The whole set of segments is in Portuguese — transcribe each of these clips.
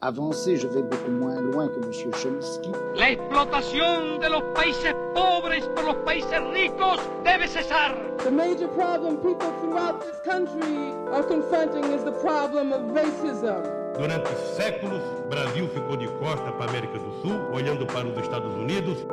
Avancé, je vais beaucoup moins loin que M. Chomsky. La explotación de los países pobres por los países ricos debe cesar. The major problem people throughout this country are confronting is the problem of racism. Durante séculos, Brasil ficou de costa para a América do Sul, olhando para os Estados Unidos.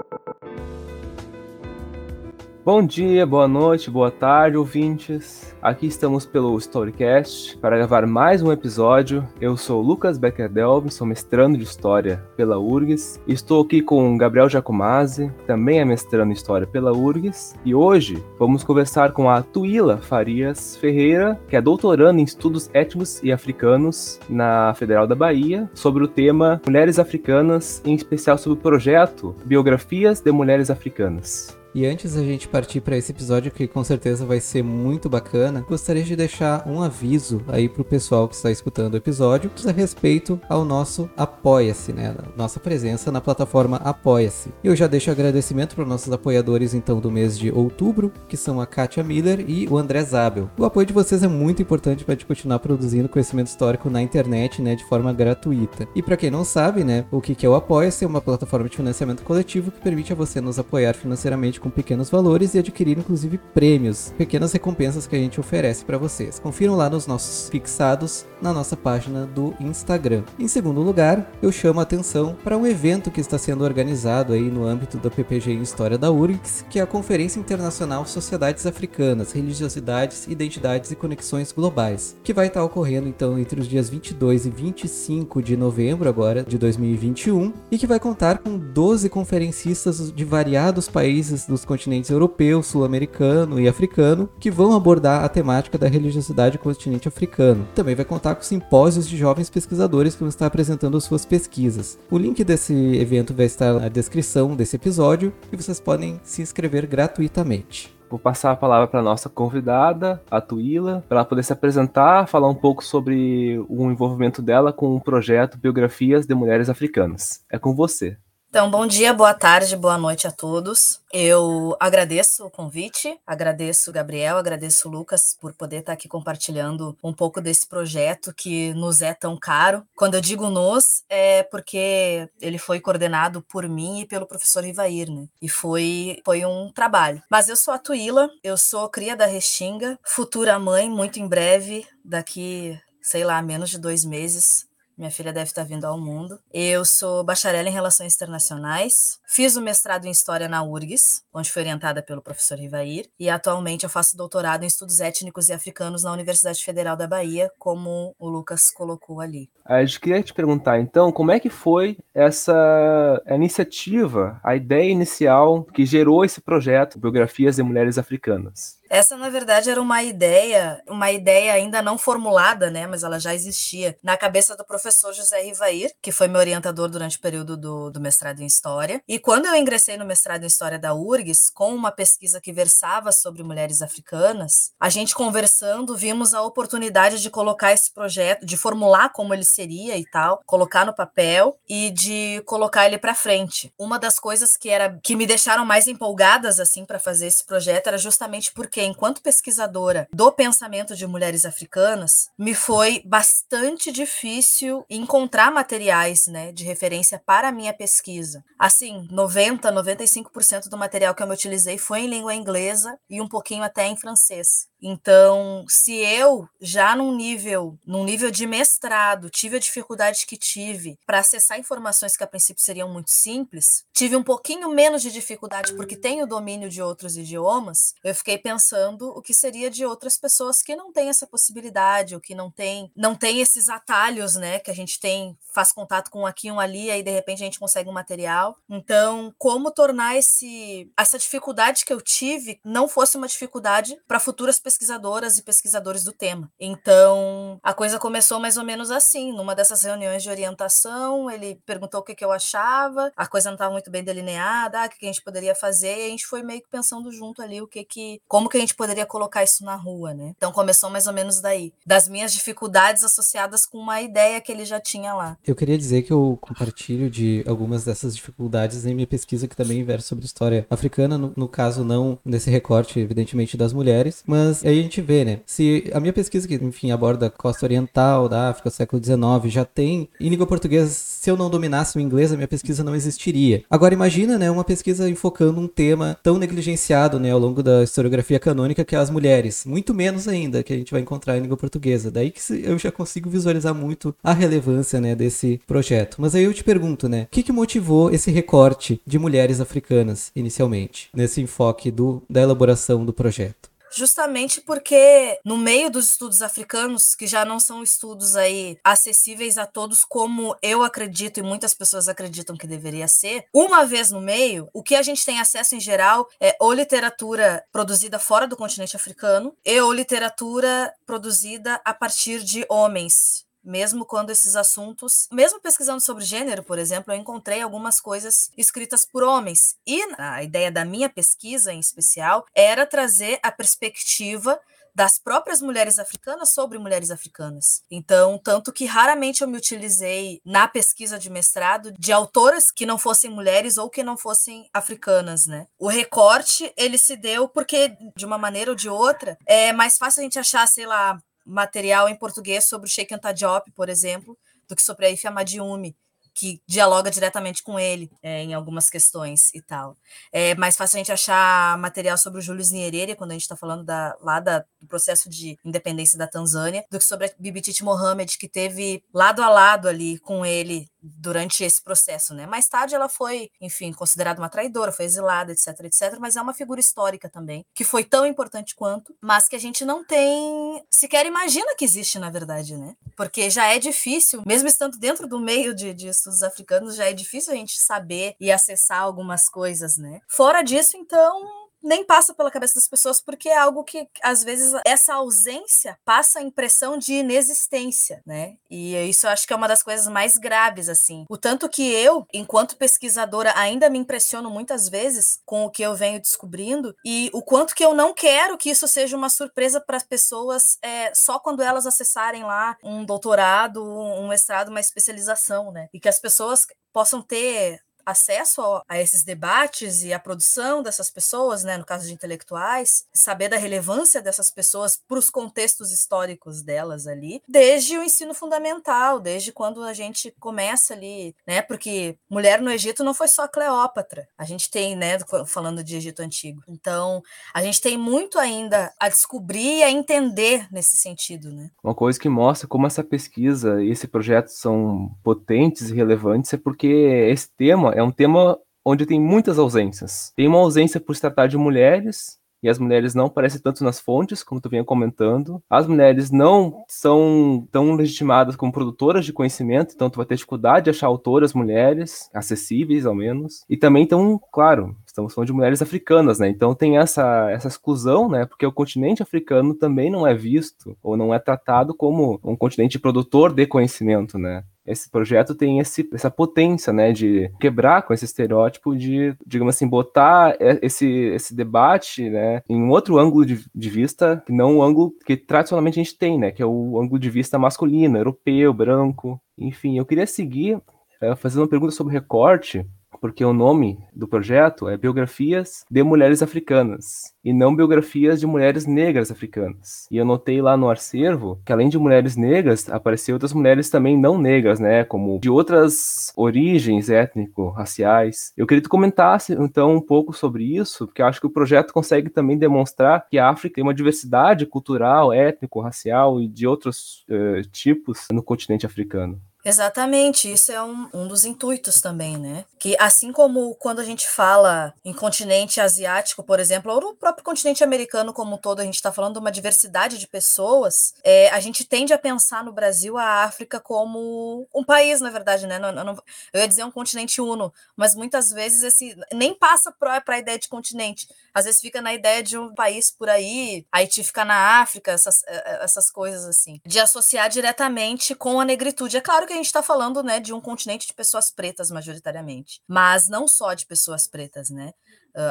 Bom dia, boa noite, boa tarde, ouvintes. Aqui estamos pelo Storycast para gravar mais um episódio. Eu sou Lucas Becker Delvin, sou mestrando de História pela URGS. Estou aqui com Gabriel Giacomazzi, também é mestrando em História pela URGS. E hoje vamos conversar com a Tuila Farias Ferreira, que é doutoranda em Estudos Étnicos e Africanos na Federal da Bahia, sobre o tema Mulheres Africanas, em especial sobre o projeto Biografias de Mulheres Africanas. E antes da gente partir para esse episódio, que com certeza vai ser muito bacana, gostaria de deixar um aviso aí pro pessoal que está escutando o episódio a respeito ao nosso Apoia-se, né? Nossa presença na plataforma Apoia-se. Eu já deixo agradecimento para nossos apoiadores então do mês de outubro, que são a Kátia Miller e o André Zabel. O apoio de vocês é muito importante para a gente continuar produzindo conhecimento histórico na internet, né, de forma gratuita. E para quem não sabe, né, o que é o Apoia-se é uma plataforma de financiamento coletivo que permite a você nos apoiar financeiramente com pequenos valores e adquirir inclusive prêmios, pequenas recompensas que a gente oferece para vocês. Confiram lá nos nossos fixados na nossa página do Instagram. Em segundo lugar, eu chamo a atenção para um evento que está sendo organizado aí no âmbito da PPG em História da URGS, que é a Conferência Internacional Sociedades Africanas, Religiosidades, Identidades e Conexões Globais, que vai estar ocorrendo então entre os dias 22 e 25 de novembro agora de 2021 e que vai contar com 12 conferencistas de variados países dos continentes europeu, sul-americano e africano que vão abordar a temática da religiosidade do continente africano. Também vai contar com simpósios de jovens pesquisadores que vão estar apresentando suas pesquisas. O link desse evento vai estar na descrição desse episódio e vocês podem se inscrever gratuitamente. Vou passar a palavra para nossa convidada, a Tuila, para ela poder se apresentar, falar um pouco sobre o envolvimento dela com o projeto Biografias de Mulheres Africanas. É com você. Então, bom dia, boa tarde, boa noite a todos. Eu agradeço o convite, agradeço Gabriel, agradeço Lucas por poder estar aqui compartilhando um pouco desse projeto que nos é tão caro. Quando eu digo nos, é porque ele foi coordenado por mim e pelo professor Rivair, né? E foi, foi um trabalho. Mas eu sou a Tuila, eu sou cria da Restinga, futura mãe, muito em breve, daqui, sei lá, menos de dois meses, minha filha deve estar vindo ao mundo. Eu sou bacharel em Relações Internacionais. Fiz o mestrado em História na URGS, onde fui orientada pelo professor Rivair. E atualmente eu faço doutorado em Estudos Étnicos e Africanos na Universidade Federal da Bahia, como o Lucas colocou ali. A gente queria te perguntar, então, como é que foi essa iniciativa, a ideia inicial que gerou esse projeto, Biografias de Mulheres Africanas? Essa, na verdade, era uma ideia, uma ideia ainda não formulada, né? Mas ela já existia na cabeça do professor José Rivair, que foi meu orientador durante o período do, do mestrado em História. E quando eu ingressei no mestrado em História da URGS, com uma pesquisa que versava sobre mulheres africanas, a gente conversando, vimos a oportunidade de colocar esse projeto, de formular como ele seria e tal, colocar no papel e de colocar ele para frente. Uma das coisas que era que me deixaram mais empolgadas assim para fazer esse projeto era justamente porque enquanto pesquisadora do pensamento de mulheres africanas, me foi bastante difícil encontrar materiais, né, de referência para a minha pesquisa. Assim, 90, 95% do material que eu me utilizei foi em língua inglesa e um pouquinho até em francês. Então, se eu já num nível, num nível de mestrado, tive a dificuldade que tive para acessar informações que a princípio seriam muito simples, tive um pouquinho menos de dificuldade porque tenho domínio de outros idiomas, eu fiquei pensando o que seria de outras pessoas que não têm essa possibilidade, ou que não tem, não tem esses atalhos, né, que a gente tem, faz contato com um aqui um ali, aí de repente a gente consegue um material. Então, como tornar esse essa dificuldade que eu tive não fosse uma dificuldade para futuras pesquisadoras e pesquisadores do tema. Então, a coisa começou mais ou menos assim, numa dessas reuniões de orientação, ele perguntou o que, que eu achava, a coisa não estava muito bem delineada, ah, o que, que a gente poderia fazer, e a gente foi meio que pensando junto ali o que que, como que a gente poderia colocar isso na rua, né? Então começou mais ou menos daí, das minhas dificuldades associadas com uma ideia que ele já tinha lá. Eu queria dizer que eu compartilho de algumas dessas dificuldades em minha pesquisa que também versa sobre história africana, no, no caso não nesse recorte evidentemente das mulheres, mas Mas aí a gente vê, né? Se a minha pesquisa, que enfim aborda a costa oriental da África, século XIX, já tem em língua portuguesa, se eu não dominasse o inglês, a minha pesquisa não existiria. Agora imagina, né, uma pesquisa enfocando um tema tão negligenciado, né, ao longo da historiografia canônica que é as mulheres, muito menos ainda que a gente vai encontrar em língua portuguesa. Daí que eu já consigo visualizar muito a relevância, né, desse projeto. Mas aí eu te pergunto, né, o que, que motivou esse recorte de mulheres africanas inicialmente, nesse enfoque do, da elaboração do projeto? Justamente porque no meio dos estudos africanos, que já não são estudos aí acessíveis a todos como eu acredito e muitas pessoas acreditam que deveria ser, uma vez no meio, o que a gente tem acesso em geral é ou literatura produzida fora do continente africano e ou literatura produzida a partir de homens mesmo quando esses assuntos, mesmo pesquisando sobre gênero, por exemplo, eu encontrei algumas coisas escritas por homens. E a ideia da minha pesquisa, em especial, era trazer a perspectiva das próprias mulheres africanas sobre mulheres africanas. Então, tanto que raramente eu me utilizei na pesquisa de mestrado de autoras que não fossem mulheres ou que não fossem africanas, né? O recorte, ele se deu porque, de uma maneira ou de outra, é mais fácil a gente achar, sei lá, material em português sobre o Sheikh Anta Diop, por exemplo, do que sobre a Ifeama Madiumi, que dialoga diretamente com ele é, em algumas questões e tal. É mais fácil a gente achar material sobre o Júlio Nyerere, quando a gente está falando da, lá da, processo de independência da Tanzânia, do que sobre a Bibi Titi Mohamed, que teve lado a lado ali com ele durante esse processo, né? Mais tarde ela foi, enfim, considerada uma traidora, foi exilada, etc, etc, mas é uma figura histórica também, que foi tão importante quanto, mas que a gente não tem, sequer imagina que existe, na verdade, né? Porque já é difícil, mesmo estando dentro do meio de, de estudos africanos, já é difícil a gente saber e acessar algumas coisas, né? Fora disso, então, nem passa pela cabeça das pessoas, porque é algo que, às vezes, essa ausência passa a impressão de inexistência, né? E isso eu acho que é uma das coisas mais graves, assim. O tanto que eu, enquanto pesquisadora, ainda me impressiono muitas vezes com o que eu venho descobrindo e o quanto que eu não quero que isso seja uma surpresa para as pessoas é, só quando elas acessarem lá um doutorado, um mestrado, uma especialização, né? E que as pessoas possam ter acesso a, esses debates e a produção dessas pessoas, né, no caso de intelectuais, saber da relevância dessas pessoas para os contextos históricos delas ali, desde o ensino fundamental, desde quando a gente começa ali, né, porque mulher no Egito não foi só Cleópatra, a gente tem, né, falando de Egito antigo. Então, a gente tem muito ainda a descobrir e a entender nesse sentido, né. Uma coisa que mostra como essa pesquisa e esse projeto são potentes e relevantes é porque esse tema é um tema onde tem muitas ausências. Tem uma ausência por se tratar de mulheres, e as mulheres não aparecem tanto nas fontes, como tu vinha comentando. As mulheres não são tão legitimadas como produtoras de conhecimento, então tu vai ter dificuldade de achar autoras mulheres, acessíveis ao menos. E também, então, claro, estamos falando de mulheres africanas, né? Então tem essa, essa exclusão, né? Porque o continente africano também não é visto ou não é tratado como um continente produtor de conhecimento, né? Esse projeto tem esse, essa potência, né, de quebrar com esse estereótipo de, digamos assim, botar esse, esse debate, né, em um outro ângulo de, de vista, que não o ângulo que tradicionalmente a gente tem, né, que é o ângulo de vista masculino, europeu, branco, enfim. Eu queria seguir é, fazendo uma pergunta sobre recorte, porque o nome do projeto é Biografias de Mulheres Africanas e não biografias de mulheres negras africanas. E eu notei lá no acervo que além de mulheres negras, apareceu outras mulheres também não negras, né, como de outras origens étnico-raciais. Eu queria que tu comentasse então um pouco sobre isso, porque eu acho que o projeto consegue também demonstrar que a África tem uma diversidade cultural, étnico-racial e de outros uh, tipos no continente africano. Exatamente, isso é um, um dos intuitos também, né? Que assim como quando a gente fala em continente asiático, por exemplo, ou no próprio continente americano como um todo, a gente está falando de uma diversidade de pessoas, é, a gente tende a pensar no Brasil, a África, como um país, na verdade, né? Não, não, eu ia dizer um continente uno, mas muitas vezes esse nem passa para a ideia de continente. Às vezes fica na ideia de um país por aí, Haiti fica na África, essas, é, é, essas coisas assim. De associar diretamente com a negritude. É claro que a gente está falando, né, de um continente de pessoas pretas majoritariamente, mas não só de pessoas pretas, né?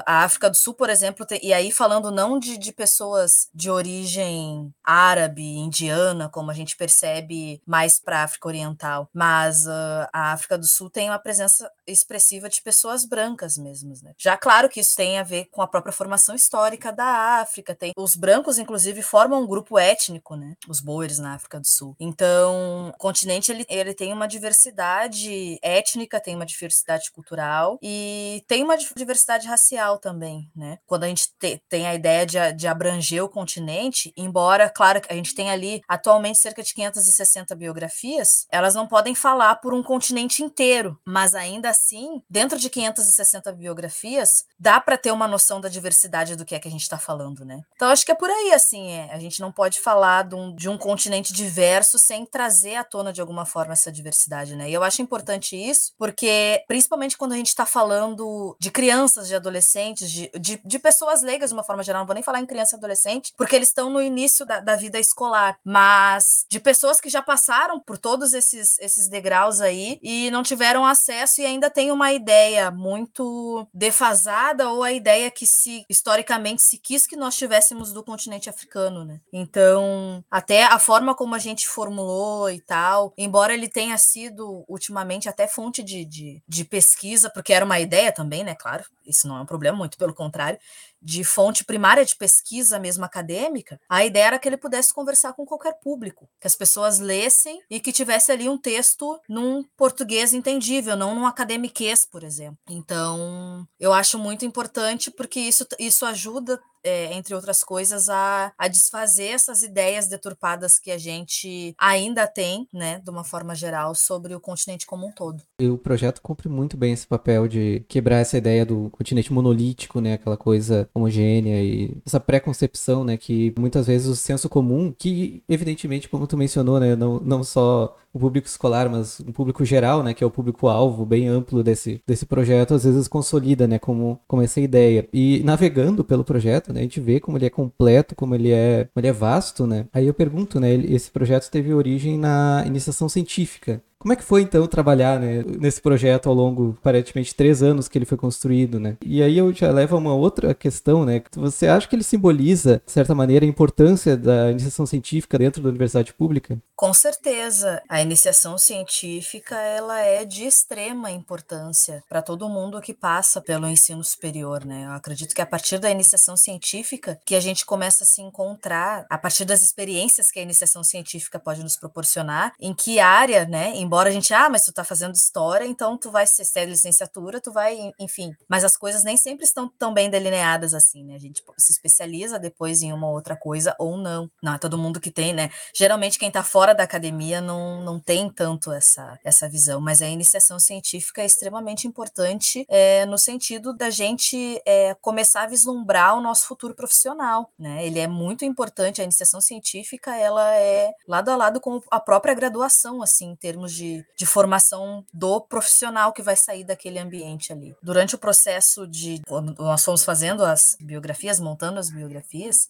a África do Sul, por exemplo, tem, e aí falando não de, de pessoas de origem árabe, indiana, como a gente percebe mais para a África Oriental, mas uh, a África do Sul tem uma presença expressiva de pessoas brancas mesmo, né? Já claro que isso tem a ver com a própria formação histórica da África, tem os brancos inclusive formam um grupo étnico, né? Os boeres na África do Sul. Então, o continente ele, ele tem uma diversidade étnica, tem uma diversidade cultural e tem uma diversidade racial também, né? Quando a gente te, tem a ideia de, de abranger o continente, embora, claro, a gente tem ali atualmente cerca de 560 biografias, elas não podem falar por um continente inteiro, mas ainda assim, dentro de 560 biografias, dá para ter uma noção da diversidade do que é que a gente está falando, né? Então acho que é por aí, assim, é. a gente não pode falar de um, de um continente diverso sem trazer à tona de alguma forma essa diversidade, né? E eu acho importante isso, porque principalmente quando a gente está falando de crianças, de adolescentes, de, de, de, pessoas leigas de uma forma geral, não vou nem falar em criança e adolescente, porque eles estão no início da, da vida escolar, mas de pessoas que já passaram por todos esses, esses degraus aí e não tiveram acesso e ainda têm uma ideia muito defasada ou a ideia que se historicamente se quis que nós tivéssemos do continente africano, né? Então, até a forma como a gente formulou e tal, embora ele tenha sido ultimamente até fonte de, de, de pesquisa, porque era uma ideia também, né? Claro, isso não é um problema, muito pelo contrário, de fonte primária de pesquisa mesmo acadêmica, a ideia era que ele pudesse conversar com qualquer público, que as pessoas lessem e que tivesse ali um texto num português entendível, não num academiquez, por exemplo. Então, eu acho muito importante porque isso, isso ajuda é, entre outras coisas, a, a desfazer essas ideias deturpadas que a gente ainda tem, né, de uma forma geral, sobre o continente como um todo. E o projeto cumpre muito bem esse papel de quebrar essa ideia do continente monolítico, né, aquela coisa homogênea e essa preconcepção, né, que muitas vezes o senso comum, que evidentemente, como tu mencionou, né, não, não só o público escolar, mas o público geral, né, que é o público-alvo bem amplo desse, desse projeto, às vezes consolida, né, como, como essa ideia. E navegando pelo projeto, né, a gente vê como ele é completo, como ele é, como ele é vasto, né. Aí eu pergunto, né, esse projeto teve origem na iniciação científica. Como é que foi então trabalhar né, nesse projeto ao longo, aparentemente, três anos que ele foi construído, né? E aí eu já levo a uma outra questão, né? Você acha que ele simboliza, de certa maneira, a importância da iniciação científica dentro da universidade pública? Com certeza. A iniciação científica, ela é de extrema importância para todo mundo que passa pelo ensino superior, né? Eu acredito que a partir da iniciação científica que a gente começa a se encontrar, a partir das experiências que a iniciação científica pode nos proporcionar, em que área, né, embora a gente, ah, mas tu tá fazendo história, então tu vai ser, ser licenciatura, tu vai, enfim. Mas as coisas nem sempre estão tão bem delineadas assim, né? A gente se especializa depois em uma outra coisa ou não. Não é todo mundo que tem, né? Geralmente quem tá fora da academia não, não tem tanto essa, essa visão, mas a iniciação científica é extremamente importante é, no sentido da gente é, começar a vislumbrar o nosso futuro profissional, né? Ele é muito importante, a iniciação científica, ela é lado a lado com a própria graduação, assim, em termos de de, de formação do profissional que vai sair daquele ambiente ali. Durante o processo de. Quando nós fomos fazendo as biografias, montando as biografias,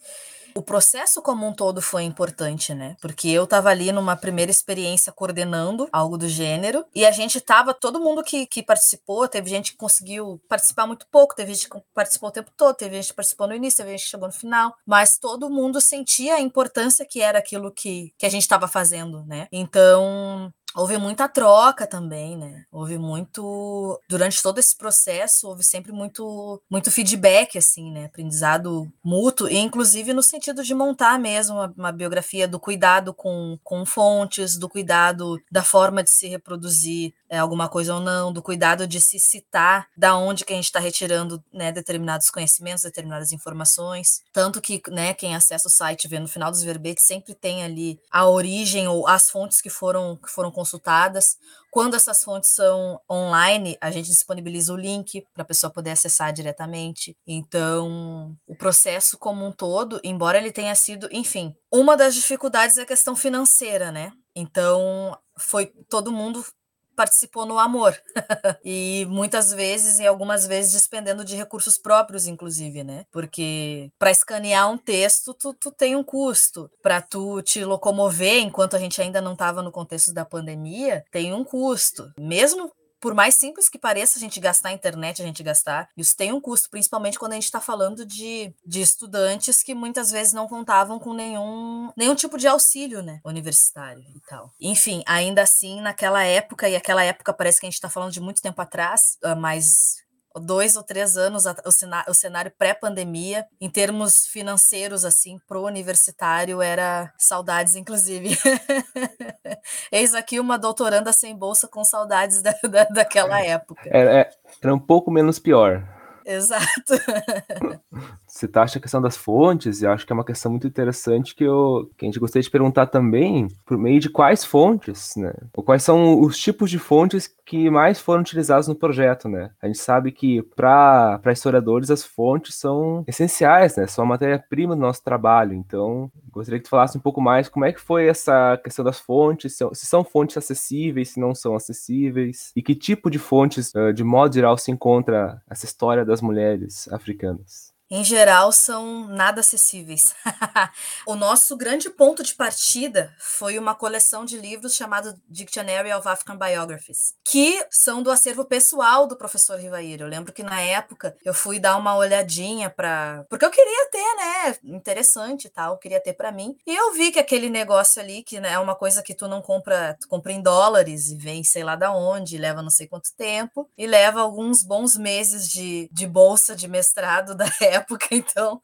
o processo como um todo foi importante, né? Porque eu tava ali numa primeira experiência coordenando algo do gênero, e a gente tava, todo mundo que, que participou, teve gente que conseguiu participar muito pouco, teve gente que participou o tempo todo, teve gente que participou no início, teve gente que chegou no final, mas todo mundo sentia a importância que era aquilo que, que a gente estava fazendo, né? Então, houve muita troca também, né? Houve muito durante todo esse processo, houve sempre muito muito feedback assim, né? Aprendizado mútuo e inclusive no sentido de montar mesmo uma, uma, biografia do cuidado com, com fontes, do cuidado da forma de se reproduzir é, alguma coisa ou não, do cuidado de se citar da onde que a gente está retirando né, determinados conhecimentos, determinadas informações. Tanto que né, quem acessa o site vê no final dos verbetes sempre tem ali a origem ou as fontes que foram, que foram consultadas. Quando essas fontes são online, a gente disponibiliza o link para a pessoa poder acessar diretamente. Então, o processo como um todo, embora ele tenha sido, enfim, uma das dificuldades é a questão financeira, né? Então, foi todo mundo participou no amor. e muitas vezes, e algumas vezes, despendendo de recursos próprios, inclusive, né? Porque para escanear um texto, tu, tu tem um custo. Para tu te locomover, enquanto a gente ainda não estava no contexto da pandemia, tem um custo. Mesmo por mais simples que pareça a gente gastar a internet, a gente gastar, isso tem um custo, principalmente quando a gente está falando de, de estudantes que muitas vezes não contavam com nenhum, nenhum tipo de auxílio, né, universitário e tal. Enfim, ainda assim, naquela época, e aquela época parece que a gente está falando de muito tempo atrás, ah, mas dois ou três anos o cenário, pré-pandemia, em termos financeiros, assim, pro universitário, era saudades, inclusive. Eis aqui uma doutoranda sem bolsa com saudades da, da daquela época. Era, é, era um pouco menos pior. Exato. Taxa a questão das fontes, e acho que é uma questão muito interessante que, eu, que a gente gostaria de perguntar também, por meio de quais fontes, né? Ou quais são os tipos de fontes que mais foram utilizados no projeto, né? A gente sabe que para historiadores as fontes são essenciais, né? São a matéria-prima do nosso trabalho. Então, gostaria que tu falasse um pouco mais como é que foi essa questão das fontes, se são fontes acessíveis, se não são acessíveis, e que tipo de fontes, de modo geral, se encontra essa história das mulheres africanas em geral, são nada acessíveis. o nosso grande ponto de partida foi uma coleção de livros chamado Dictionary of African Biographies, que são do acervo pessoal do professor Rivair. Eu lembro que na época eu fui dar uma olhadinha para, porque eu queria ter, né, interessante e tal, queria ter para mim. E eu vi que aquele negócio ali que né, é uma coisa que tu não compra, tu compra em dólares e vem sei lá da onde, leva não sei quanto tempo e leva alguns bons meses de, de bolsa de mestrado da época época, então.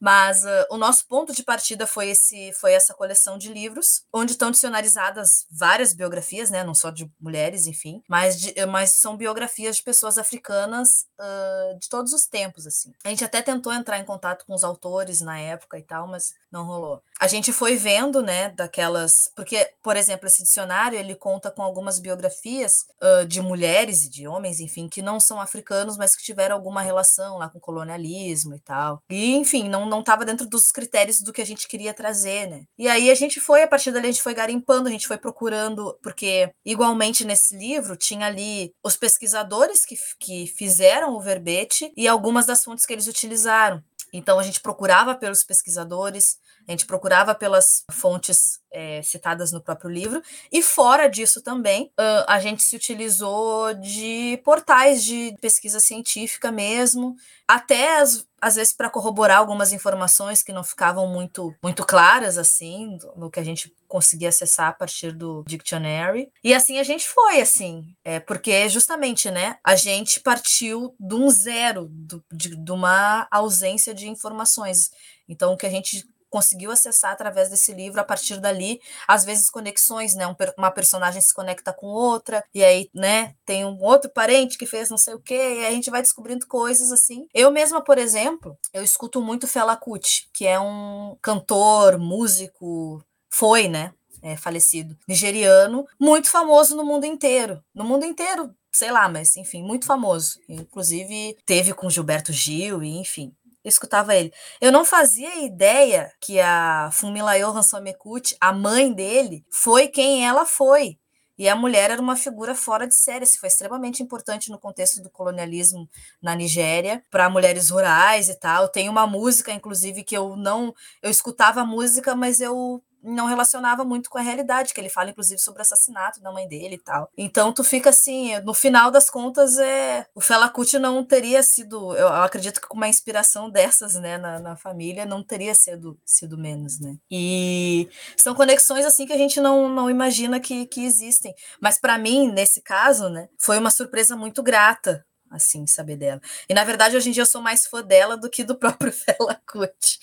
Mas uh, o nosso ponto de partida foi esse, foi essa coleção de livros, onde estão dicionarizadas várias biografias, né, não só de mulheres, enfim, mas, de, mas são biografias de pessoas africanas uh, de todos os tempos, assim. A gente até tentou entrar em contato com os autores na época e tal, mas não rolou. A gente foi vendo, né, daquelas, porque, por exemplo, esse dicionário ele conta com algumas biografias uh, de mulheres e de homens, enfim, que não são africanos, mas que tiveram alguma relação lá com colonialismo e tal. E, enfim, não não estava dentro dos critérios do que a gente queria trazer, né? E aí a gente foi, a partir dali, a gente foi garimpando, a gente foi procurando, porque igualmente nesse livro tinha ali os pesquisadores que, que fizeram o verbete e algumas das fontes que eles utilizaram. Então a gente procurava pelos pesquisadores, a gente procurava pelas fontes é, citadas no próprio livro, e fora disso também, a gente se utilizou de portais de pesquisa científica mesmo, até as, às vezes para corroborar algumas informações que não ficavam muito, muito claras, assim, no que a gente conseguia acessar a partir do Dictionary. E assim a gente foi, assim, é, porque justamente, né, a gente partiu de um zero, do, de, de uma ausência de informações. Então, o que a gente conseguiu acessar através desse livro, a partir dali, às vezes conexões, né? Um, uma personagem se conecta com outra, e aí, né, tem um outro parente que fez não sei o quê, e a gente vai descobrindo coisas assim. Eu mesma, por exemplo, eu escuto muito Fela Kuti, que é um cantor, músico, foi, né? É, falecido, nigeriano, muito famoso no mundo inteiro. No mundo inteiro, sei lá, mas enfim, muito famoso. Inclusive, teve com Gilberto Gil, e enfim escutava ele. Eu não fazia ideia que a Fumilayo Hansomekuchi, a mãe dele, foi quem ela foi. E a mulher era uma figura fora de série, isso foi extremamente importante no contexto do colonialismo na Nigéria, para mulheres rurais e tal. Tem uma música, inclusive, que eu não. Eu escutava a música, mas eu não relacionava muito com a realidade, que ele fala, inclusive, sobre o assassinato da mãe dele e tal. Então, tu fica assim, no final das contas, é o Fela Kuti não teria sido, eu acredito que com uma inspiração dessas, né, na, na família, não teria sido, sido menos, né. E são conexões, assim, que a gente não, não imagina que, que existem. Mas para mim, nesse caso, né, foi uma surpresa muito grata, assim, saber dela. E, na verdade, hoje em dia eu sou mais fã dela do que do próprio Fela Kuti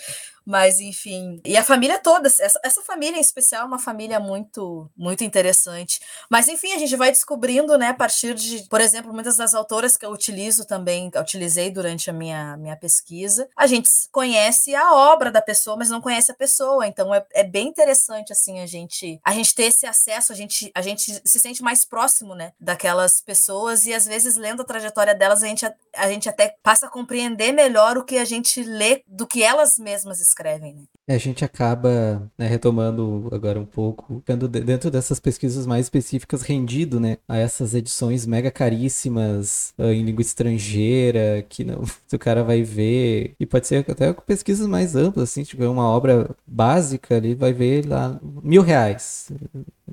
mas, enfim. E a família toda, essa, essa família em especial é uma família muito, muito interessante. Mas, enfim, a gente vai descobrindo, né, a partir de, por exemplo, muitas das autoras que eu utilizo também, que eu utilizei durante a minha, minha pesquisa. A gente conhece a obra da pessoa, mas não conhece a pessoa. Então, é, é bem interessante, assim, a gente, a gente ter esse acesso, a gente, a gente se sente mais próximo, né, daquelas pessoas e, às vezes, lendo a trajetória delas, a gente, a, a gente até passa a compreender melhor o que a gente lê do que elas mesmas escrevem escrevem, né? É, a gente acaba, né, retomando agora um pouco, ficando dentro dessas pesquisas mais específicas, rendido, né, a essas edições mega caríssimas uh, em língua estrangeira, que não, o cara vai ver, e pode ser até com pesquisas mais amplas, assim, tipo, uma obra básica ali, vai ver lá mil reais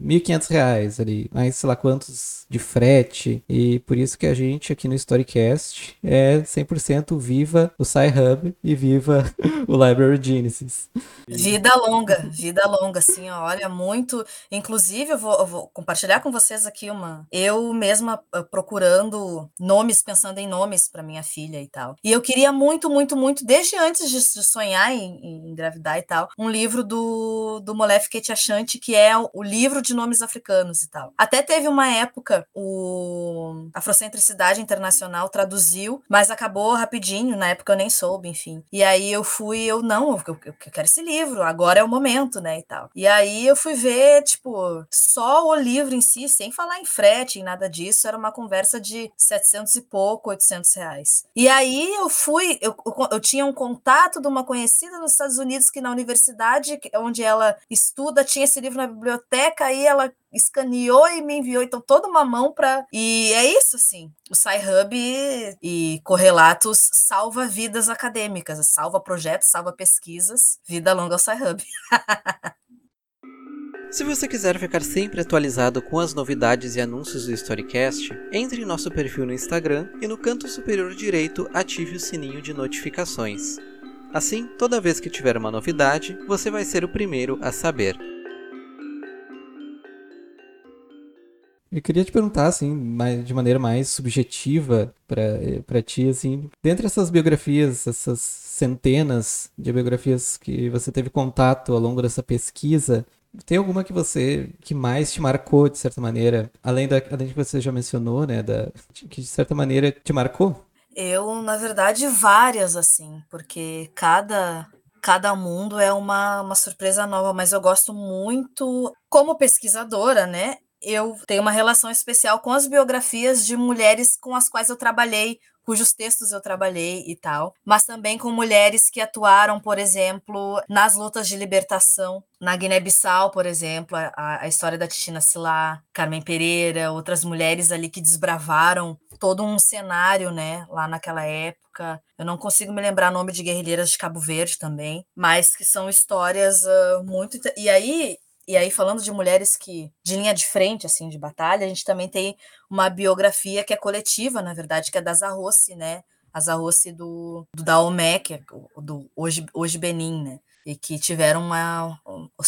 1.500 reais ali, mais sei lá quantos de frete. E por isso que a gente aqui no Storycast é 100% viva o Sci-Hub e viva o Library Genesis. Vida longa, vida longa, assim, olha, muito. Inclusive, eu vou, eu vou, compartilhar com vocês aqui uma. Eu mesma uh, procurando nomes, pensando em nomes para minha filha e tal. E eu queria muito, muito, muito, desde antes de, sonhar em, em, engravidar e tal, um livro do, do Molef Ketiachante, que é o livro de nomes africanos e tal. Até teve uma época, o Afrocentricidade Internacional traduziu, mas acabou rapidinho, na época eu nem soube, enfim. E aí eu fui, eu não, eu, eu, quero esse livro, agora é o momento, né, e tal. E aí eu fui ver, tipo, só o livro em si, sem falar em frete, em nada disso, era uma conversa de 700 e pouco, 800 reais. E aí eu fui, eu, eu, eu tinha um contato de uma conhecida nos Estados Unidos que na universidade onde ela estuda tinha esse livro na biblioteca, aí ela escaneou e me enviou então toda uma mão para e é isso assim o SciHub e, e correlatos salva vidas acadêmicas salva projetos salva pesquisas vida longa ao SciHub Se você quiser ficar sempre atualizado com as novidades e anúncios do Storycast, entre em nosso perfil no Instagram e no canto superior direito ative o sininho de notificações. Assim, toda vez que tiver uma novidade, você vai ser o primeiro a saber. Eu queria te perguntar, assim, mais, de maneira mais subjetiva para ti, assim, dentre essas biografias, essas centenas de biografias que você teve contato ao longo dessa pesquisa, tem alguma que você que mais te marcou de certa maneira, além da além que você já mencionou, né, da que de certa maneira te marcou? Eu, na verdade, várias assim, porque cada cada mundo é uma, uma surpresa nova, mas eu gosto muito como pesquisadora, né? Eu tenho uma relação especial com as biografias de mulheres com as quais eu trabalhei cujos textos eu trabalhei e tal, mas também com mulheres que atuaram, por exemplo, nas lutas de libertação. Na Guiné-Bissau, por exemplo, a, a história da Titina Silá, Carmen Pereira, outras mulheres ali que desbravaram todo um cenário, né, lá naquela época. Eu não consigo me lembrar o nome de guerrilheiras de Cabo Verde também, mas que são histórias uh, muito. E aí, e aí, falando de mulheres que de linha de frente, assim, de batalha, a gente também tem uma biografia que é coletiva, na verdade, que é da Zarrossi, né? A Zarrossi do, do Daomé, que é do hoje, hoje Benin, né? E que tiveram uma.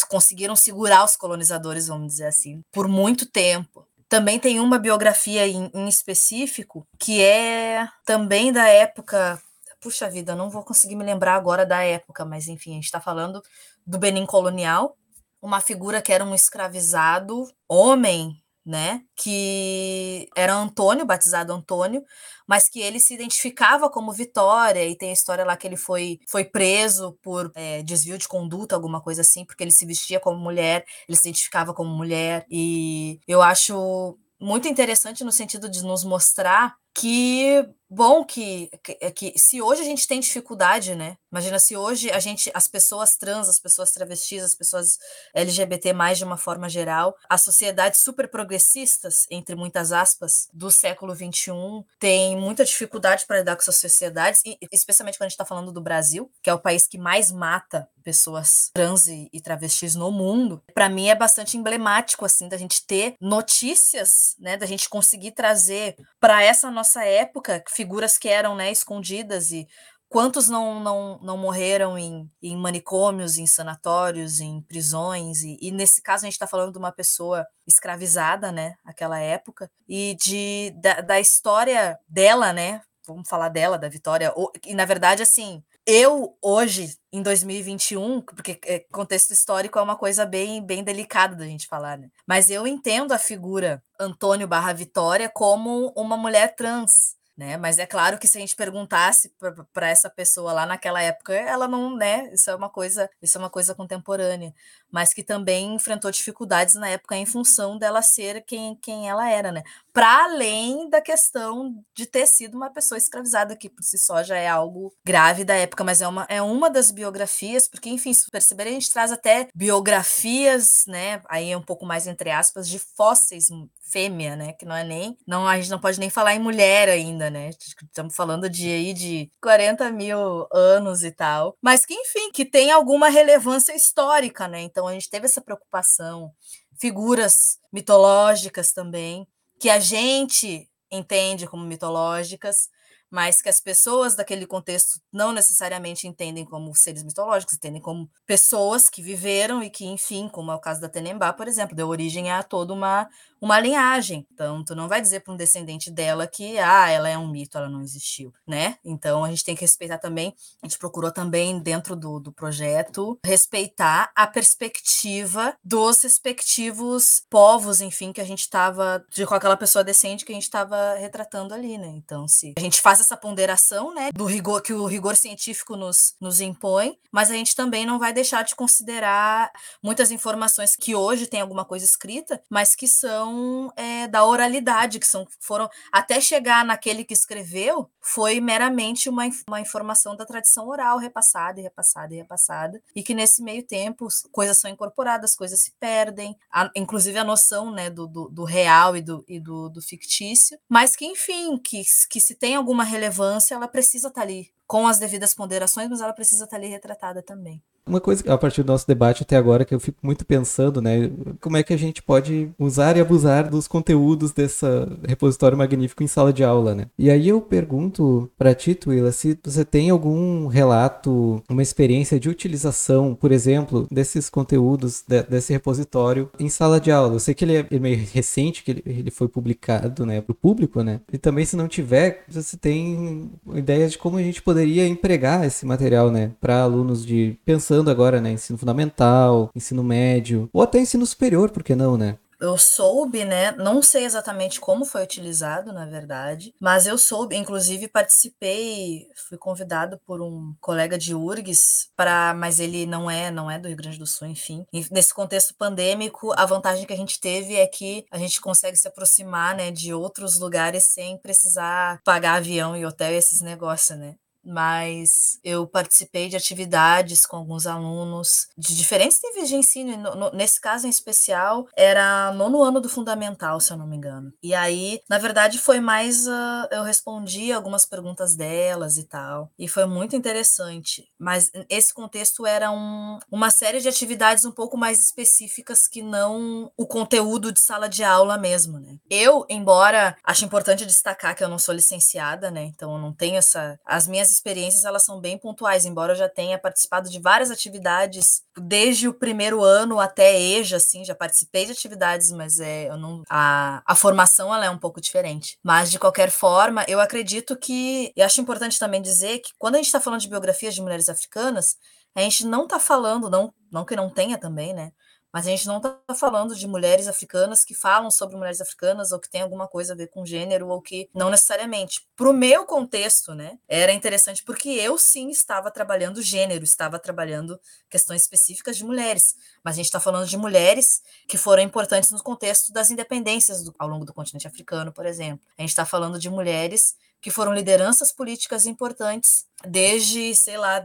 conseguiram segurar os colonizadores, vamos dizer assim, por muito tempo. Também tem uma biografia em, em específico que é também da época. Puxa vida, não vou conseguir me lembrar agora da época, mas enfim, a gente está falando do Benin colonial, uma figura que era um escravizado homem, né? Que era Antônio, batizado Antônio, mas que ele se identificava como Vitória, e tem a história lá que ele foi, foi preso por é, desvio de conduta, alguma coisa assim, porque ele se vestia como mulher, ele se identificava como mulher, e eu acho muito interessante no sentido de nos mostrar que bom que, que, é que, se hoje a gente tem dificuldade, né? Imagina se hoje a gente, as pessoas trans, as pessoas travestis, as pessoas LGBT mais de uma forma geral, as sociedades super progressistas, entre muitas aspas, do século XXI, tem muita dificuldade para lidar com essas sociedades, e, especialmente quando a gente está falando do Brasil, que é o país que mais mata pessoas trans e, e travestis no mundo. Para mim é bastante emblemático assim da gente ter notícias, né? Da gente conseguir trazer para essa nossa nossa época, figuras que eram né, escondidas e quantos não, não, não morreram em, em manicômios, em sanatórios, em prisões, e, e nesse caso a gente está falando de uma pessoa escravizada, né, aquela época, e de, da, da história dela, né, vamos falar dela, da Vitória, e na verdade, assim, eu hoje, em 2021, porque é, contexto histórico é uma coisa bem, bem delicada da gente falar, né? Mas eu entendo a figura Antônio barra Vitória como uma mulher trans, né? Mas é claro que se a gente perguntasse para essa pessoa lá naquela época, ela não, né? Isso é uma coisa, isso é uma coisa contemporânea, mas que também enfrentou dificuldades na época em função dela ser quem, quem ela era, né? Para além da questão de ter sido uma pessoa escravizada, que por si só já é algo grave da época, mas é uma, é uma das biografias, porque, enfim, se perceberem, a gente traz até biografias, né? Aí é um pouco mais entre aspas, de fósseis fêmea, né? Que não é nem. Não, a gente não pode nem falar em mulher ainda, né? Estamos falando de aí de 40 mil anos e tal. Mas que, enfim, que tem alguma relevância histórica, né? Então a gente teve essa preocupação. figuras mitológicas também, que a gente entende como mitológicas, mas que as pessoas daquele contexto não necessariamente entendem como seres mitológicos, entendem como pessoas que viveram e que, enfim, como é o caso da Tenembá, por exemplo, deu origem a toda uma uma linhagem. Então, tu não vai dizer para um descendente dela que, ah, ela é um mito, ela não existiu, né? Então, a gente tem que respeitar também, a gente procurou também, dentro do, do projeto, respeitar a perspectiva dos respectivos povos, enfim, que a gente estava, de com aquela pessoa decente que a gente estava retratando ali, né? Então, se a gente faz essa ponderação, né, do rigor que o rigor científico nos, nos impõe, mas a gente também não vai deixar de considerar muitas informações que hoje tem alguma coisa escrita, mas que são questão é, da oralidade, que são, foram até chegar naquele que escreveu, foi meramente uma, uma informação da tradição oral, repassada e repassada e repassada, e que nesse meio tempo coisas são incorporadas, coisas se perdem, a, inclusive a noção né, do, do, do real e, do, e do, do fictício, mas que, enfim, que, que se tem alguma relevância, ela precisa estar tá ali, com as devidas ponderações, mas ela precisa estar tá ali retratada também. Uma coisa, a partir do nosso debate até agora, que eu fico muito pensando, né? Como é que a gente pode usar e abusar dos conteúdos desse repositório magnífico em sala de aula, né? E aí eu pergunto para ti, Tuila, se você tem algum relato, uma experiência de utilização, por exemplo, desses conteúdos, de, desse repositório em sala de aula. Eu sei que ele é, é meio recente, que ele, ele foi publicado, né, para o público, né? E também, se não tiver, você tem ideia de como a gente poderia empregar esse material, né, para alunos de pensando agora, né? Ensino fundamental, ensino médio, ou até ensino superior, por que não, né? eu soube, né? Não sei exatamente como foi utilizado, na verdade, mas eu soube, inclusive participei, fui convidado por um colega de URGS para, mas ele não é, não é do Rio Grande do Sul, enfim. E nesse contexto pandêmico, a vantagem que a gente teve é que a gente consegue se aproximar, né, de outros lugares sem precisar pagar avião e hotel e esses negócios, né? Mas eu participei de atividades com alguns alunos de diferentes níveis de ensino. No, no, nesse caso em especial, era nono ano do fundamental, se eu não me engano. E aí, na verdade, foi mais. Uh, eu respondi algumas perguntas delas e tal. E foi muito interessante. Mas esse contexto era um, uma série de atividades um pouco mais específicas que não o conteúdo de sala de aula mesmo, né? Eu, embora acho importante destacar que eu não sou licenciada, né? Então eu não tenho essa. As minhas experiências elas são bem pontuais, embora eu já tenha participado de várias atividades desde o primeiro ano até EJA, assim, já participei de atividades, mas é, eu não, a, a formação ela é um pouco diferente. Mas de qualquer forma, eu acredito que, e acho importante também dizer que quando a gente está falando de biografias de mulheres africanas, a gente não está falando, não, não que não tenha também, né? Mas a gente não está falando de mulheres africanas que falam sobre mulheres africanas ou que tem alguma coisa a ver com gênero ou que não necessariamente. Para o meu contexto, né, era interessante porque eu sim estava trabalhando gênero, estava trabalhando questões específicas de mulheres. Mas a gente está falando de mulheres que foram importantes no contexto das independências do, ao longo do continente africano, por exemplo. A gente está falando de mulheres que foram lideranças políticas importantes desde, sei lá,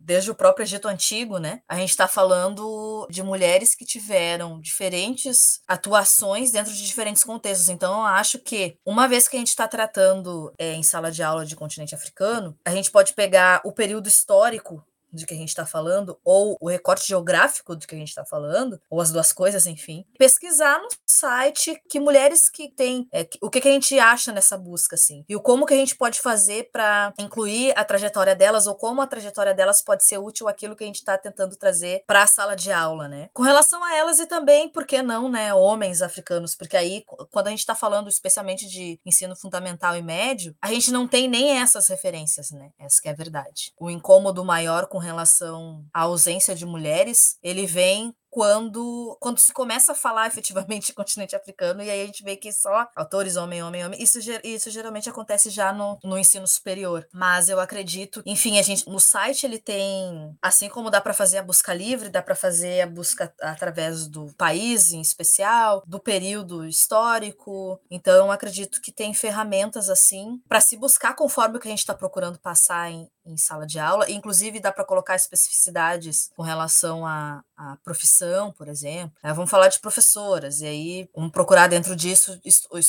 desde o próprio Egito Antigo, né? A gente está falando de mulheres que tiveram diferentes atuações dentro de diferentes contextos. Então, eu acho que, uma vez que a gente está tratando é, em sala de aula de continente africano, a gente pode pegar o período histórico de que a gente está falando, ou o recorte geográfico do que a gente está falando, ou as duas coisas, enfim, pesquisar no site que mulheres que têm, é, o que, que a gente acha nessa busca, assim, e o como que a gente pode fazer para incluir a trajetória delas, ou como a trajetória delas pode ser útil aquilo que a gente está tentando trazer para a sala de aula, né? Com relação a elas e também, por que não, né, homens africanos, porque aí, quando a gente está falando especialmente de ensino fundamental e médio, a gente não tem nem essas referências, né? Essa que é a verdade. O incômodo maior com com relação à ausência de mulheres, ele vem quando, quando se começa a falar efetivamente continente africano, e aí a gente vê que só autores homem, homem, homem, isso, isso geralmente acontece já no, no ensino superior. Mas eu acredito, enfim, a gente no site ele tem, assim como dá para fazer a busca livre, dá para fazer a busca através do país em especial, do período histórico. Então acredito que tem ferramentas assim para se buscar conforme o que a gente está procurando passar em, em sala de aula. Inclusive dá para colocar especificidades com relação à, à profissão por exemplo. Né? Vamos falar de professoras, e aí vamos procurar dentro disso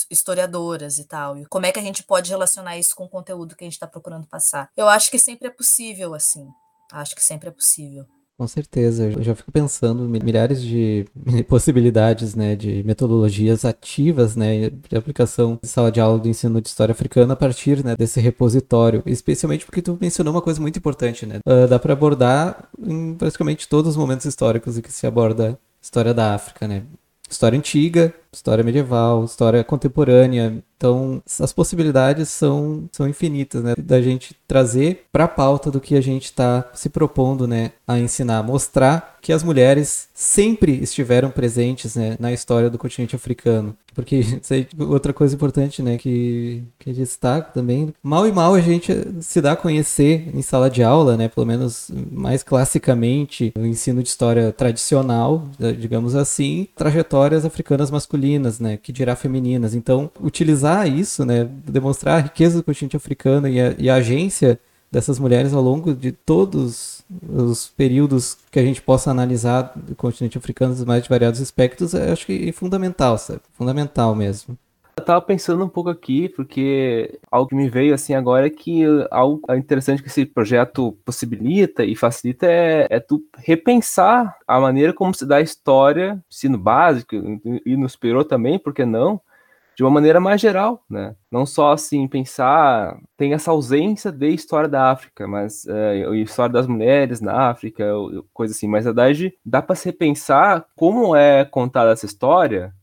historiadoras e tal. E como é que a gente pode relacionar isso com o conteúdo que a gente está procurando passar? Eu acho que sempre é possível, assim. Acho que sempre é possível. Com certeza, eu já fico pensando milhares de possibilidades, né, de metodologias ativas, né, de aplicação de sala de aula do ensino de história africana a partir, né, desse repositório, especialmente porque tu mencionou uma coisa muito importante, né, uh, dá para abordar em praticamente todos os momentos históricos em que se aborda a história da África, né, história antiga, história medieval, história contemporânea. Então, as possibilidades são, são infinitas, né? Da gente trazer para a pauta do que a gente está se propondo, né, a ensinar, mostrar que as mulheres sempre estiveram presentes, né, na história do continente africano. Porque outra coisa importante, né, que que destaca também, mal e mal a gente se dá a conhecer em sala de aula, né, pelo menos mais classicamente, no ensino de história tradicional, digamos assim, trajetórias africanas masculinas masculinas, né, que dirá femininas. Então, utilizar isso, né, demonstrar a riqueza do continente africano e a, e a agência dessas mulheres ao longo de todos os períodos que a gente possa analisar do continente africano, dos mais variados aspectos, eu acho que é fundamental, sabe? Fundamental mesmo. Eu tava pensando um pouco aqui, porque algo que me veio assim agora é que algo interessante que esse projeto possibilita e facilita é, é tu repensar a maneira como se dá a história, ensino básico e no superior também, por que não? de uma maneira mais geral, né? Não só assim pensar tem essa ausência de história da África, mas uh, história das mulheres na África, coisa assim. Mas na verdade dá para se repensar como é contada essa história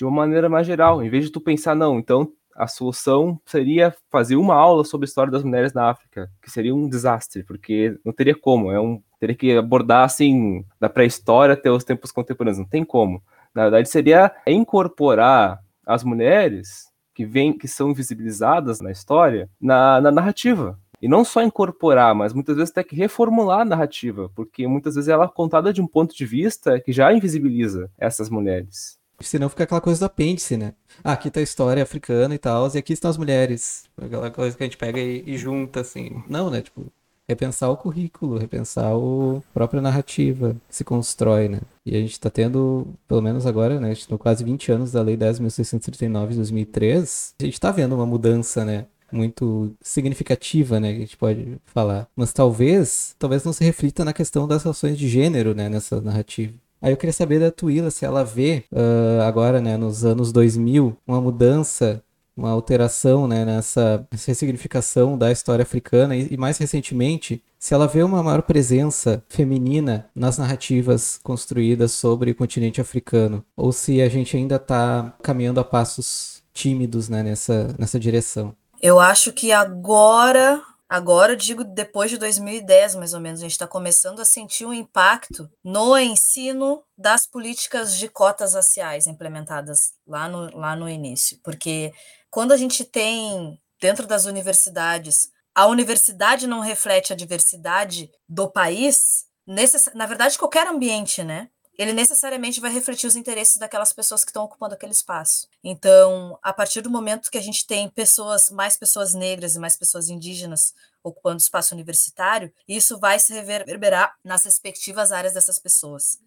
de uma maneira mais geral, em vez de tu pensar, não, então a solução seria fazer uma aula sobre a história das mulheres na África, que seria um desastre, porque não teria como, é um, teria que abordar assim, da pré-história até os tempos contemporâneos, não tem como. Na verdade, seria incorporar as mulheres que vêm, que são invisibilizadas na história, na, na narrativa. E não só incorporar, mas muitas vezes até que reformular a narrativa, porque muitas vezes ela é contada de um ponto de vista que já invisibiliza essas mulheres. Senão fica aquela coisa do apêndice, né? Ah, aqui tá a história africana e tal, e aqui estão as mulheres. Aquela coisa que a gente pega e, e junta, assim. Não, né? Tipo, repensar o currículo, repensar a própria narrativa que se constrói, né? E a gente está tendo, pelo menos agora, né? A gente tá quase 20 anos da Lei 10.639 de 2003. A gente está vendo uma mudança, né? muito significativa, né, que a gente pode falar. Mas talvez, talvez não se reflita na questão das ações de gênero, né, nessa narrativa. Aí eu queria saber da Tuila se ela vê uh, agora, né, nos anos 2000, uma mudança, uma alteração, né, nessa, nessa ressignificação da história africana e, e, mais recentemente, se ela vê uma maior presença feminina nas narrativas construídas sobre o continente africano, ou se a gente ainda está caminhando a passos tímidos, né, nessa, nessa direção. Eu acho que agora Agora, eu digo depois de 2010, mais ou menos, a gente está começando a sentir um impacto no ensino das políticas de cotas raciais implementadas lá no, lá no início. Porque quando a gente tem, dentro das universidades, a universidade não reflete a diversidade do país, necess... na verdade, qualquer ambiente, né? Ele necessariamente vai refletir os interesses daquelas pessoas que estão ocupando aquele espaço. Então, a partir do momento que a gente tem pessoas, mais pessoas negras e mais pessoas indígenas ocupando espaço universitário, isso vai se reverberar nas respectivas áreas dessas pessoas.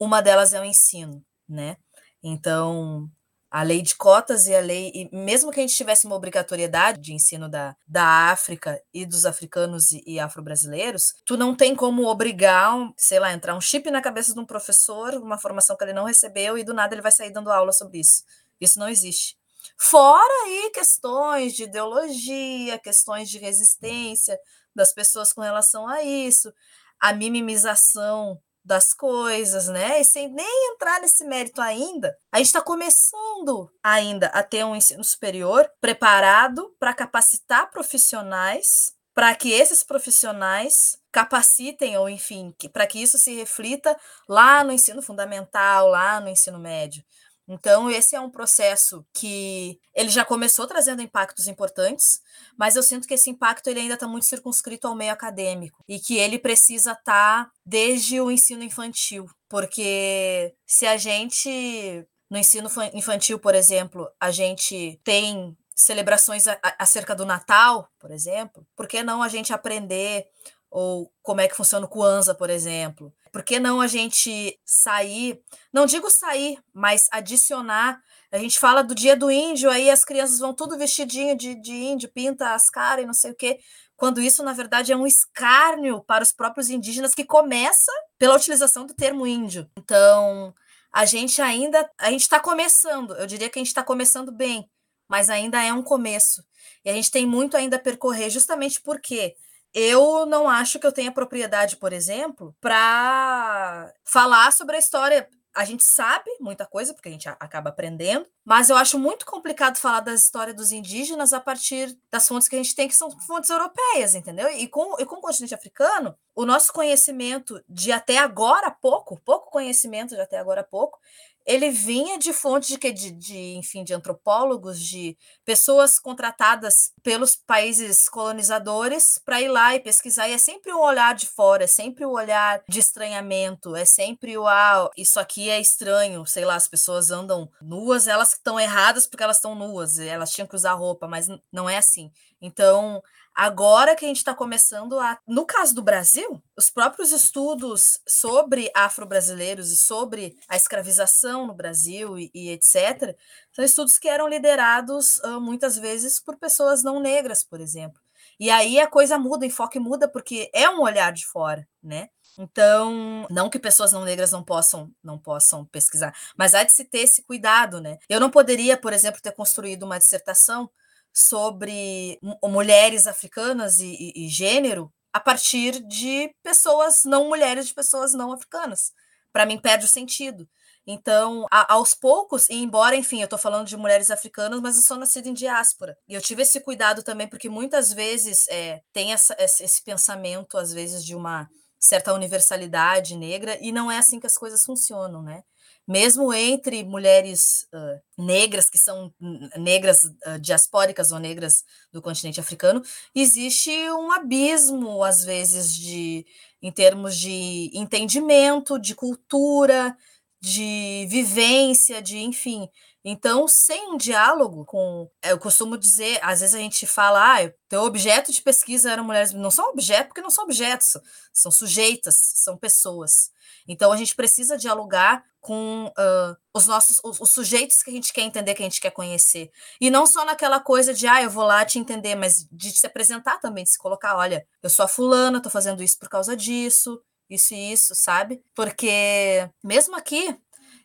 Uma delas é o ensino, né? Então, a lei de cotas e a lei, e mesmo que a gente tivesse uma obrigatoriedade de ensino da, da África e dos africanos e, e afro-brasileiros, tu não tem como obrigar, sei lá, entrar um chip na cabeça de um professor, uma formação que ele não recebeu, e do nada ele vai sair dando aula sobre isso. Isso não existe. Fora aí questões de ideologia, questões de resistência das pessoas com relação a isso, a minimização das coisas, né? E sem nem entrar nesse mérito ainda, a gente está começando ainda a ter um ensino superior preparado para capacitar profissionais, para que esses profissionais capacitem, ou enfim, para que isso se reflita lá no ensino fundamental, lá no ensino médio. Então, esse é um processo que ele já começou trazendo impactos importantes, mas eu sinto que esse impacto ele ainda está muito circunscrito ao meio acadêmico e que ele precisa estar tá desde o ensino infantil, porque se a gente, no ensino infantil, por exemplo, a gente tem celebrações acerca do Natal, por exemplo, por que não a gente aprender Ou como é que funciona o Kwanzaa, por exemplo. Por que não a gente sair, não digo sair, mas adicionar a gente fala do dia do índio, aí as crianças vão tudo vestidinho de, de índio, pinta as caras e não sei o quê, quando isso, na verdade, é um escárnio para os próprios indígenas que começa pela utilização do termo índio. Então, a gente ainda, a gente está começando, eu diria que a gente está começando bem, mas ainda é um começo. E a gente tem muito ainda a percorrer, justamente porque eu não acho que eu tenha propriedade, por exemplo, para falar sobre a história a gente sabe muita coisa, porque a gente acaba aprendendo, mas eu acho muito complicado falar da história dos indígenas a partir das fontes que a gente tem, que são fontes europeias, entendeu? E com, e com o continente africano, o nosso conhecimento de até agora pouco, pouco conhecimento de até agora pouco, ele vinha de fontes de, de, de, enfim, de antropólogos, de pessoas contratadas pelos países colonizadores para ir lá e pesquisar. E é sempre um olhar de fora, é sempre o um olhar de estranhamento, é sempre o ah, isso aqui é estranho, sei lá, as pessoas andam nuas, elas estão erradas porque elas estão nuas, elas tinham que usar roupa, mas não é assim. Então, Agora que a gente está começando a. No caso do Brasil, os próprios estudos sobre afro-brasileiros e sobre a escravização no Brasil e, e, etc., são estudos que eram liderados muitas vezes por pessoas não negras, por exemplo. E aí a coisa muda, o enfoque muda, porque é um olhar de fora, né? Então, não que pessoas não negras não possam não possam pesquisar, mas há de se ter esse cuidado, né? Eu não poderia, por exemplo, ter construído uma dissertação sobre mulheres africanas e, e, e gênero a partir de pessoas não mulheres, de pessoas não africanas. Para mim, perde o sentido. Então, a, aos poucos, e embora, enfim, eu estou falando de mulheres africanas, mas eu sou nascida em diáspora. E eu tive esse cuidado também, porque muitas vezes é, tem essa, esse pensamento, às vezes, de uma certa universalidade negra, e não é assim que as coisas funcionam, né? Mesmo entre mulheres uh, negras, que são negras uh, diaspóricas ou negras do continente africano, existe um abismo, às vezes, de em termos de entendimento, de cultura, de vivência, de enfim. Então, sem um diálogo com. Eu costumo dizer, às vezes a gente fala, ah, teu objeto de pesquisa eram mulheres. Não são objetos, porque não são objetos, são sujeitas, são pessoas. Então, a gente precisa dialogar com uh, os nossos os, os, sujeitos que a gente quer entender, que a gente quer conhecer. E não só naquela coisa de, ah, eu vou lá te entender, mas de se apresentar também, de se colocar, olha, eu sou a fulana, tô fazendo isso por causa disso, isso e isso, sabe? Porque mesmo aqui,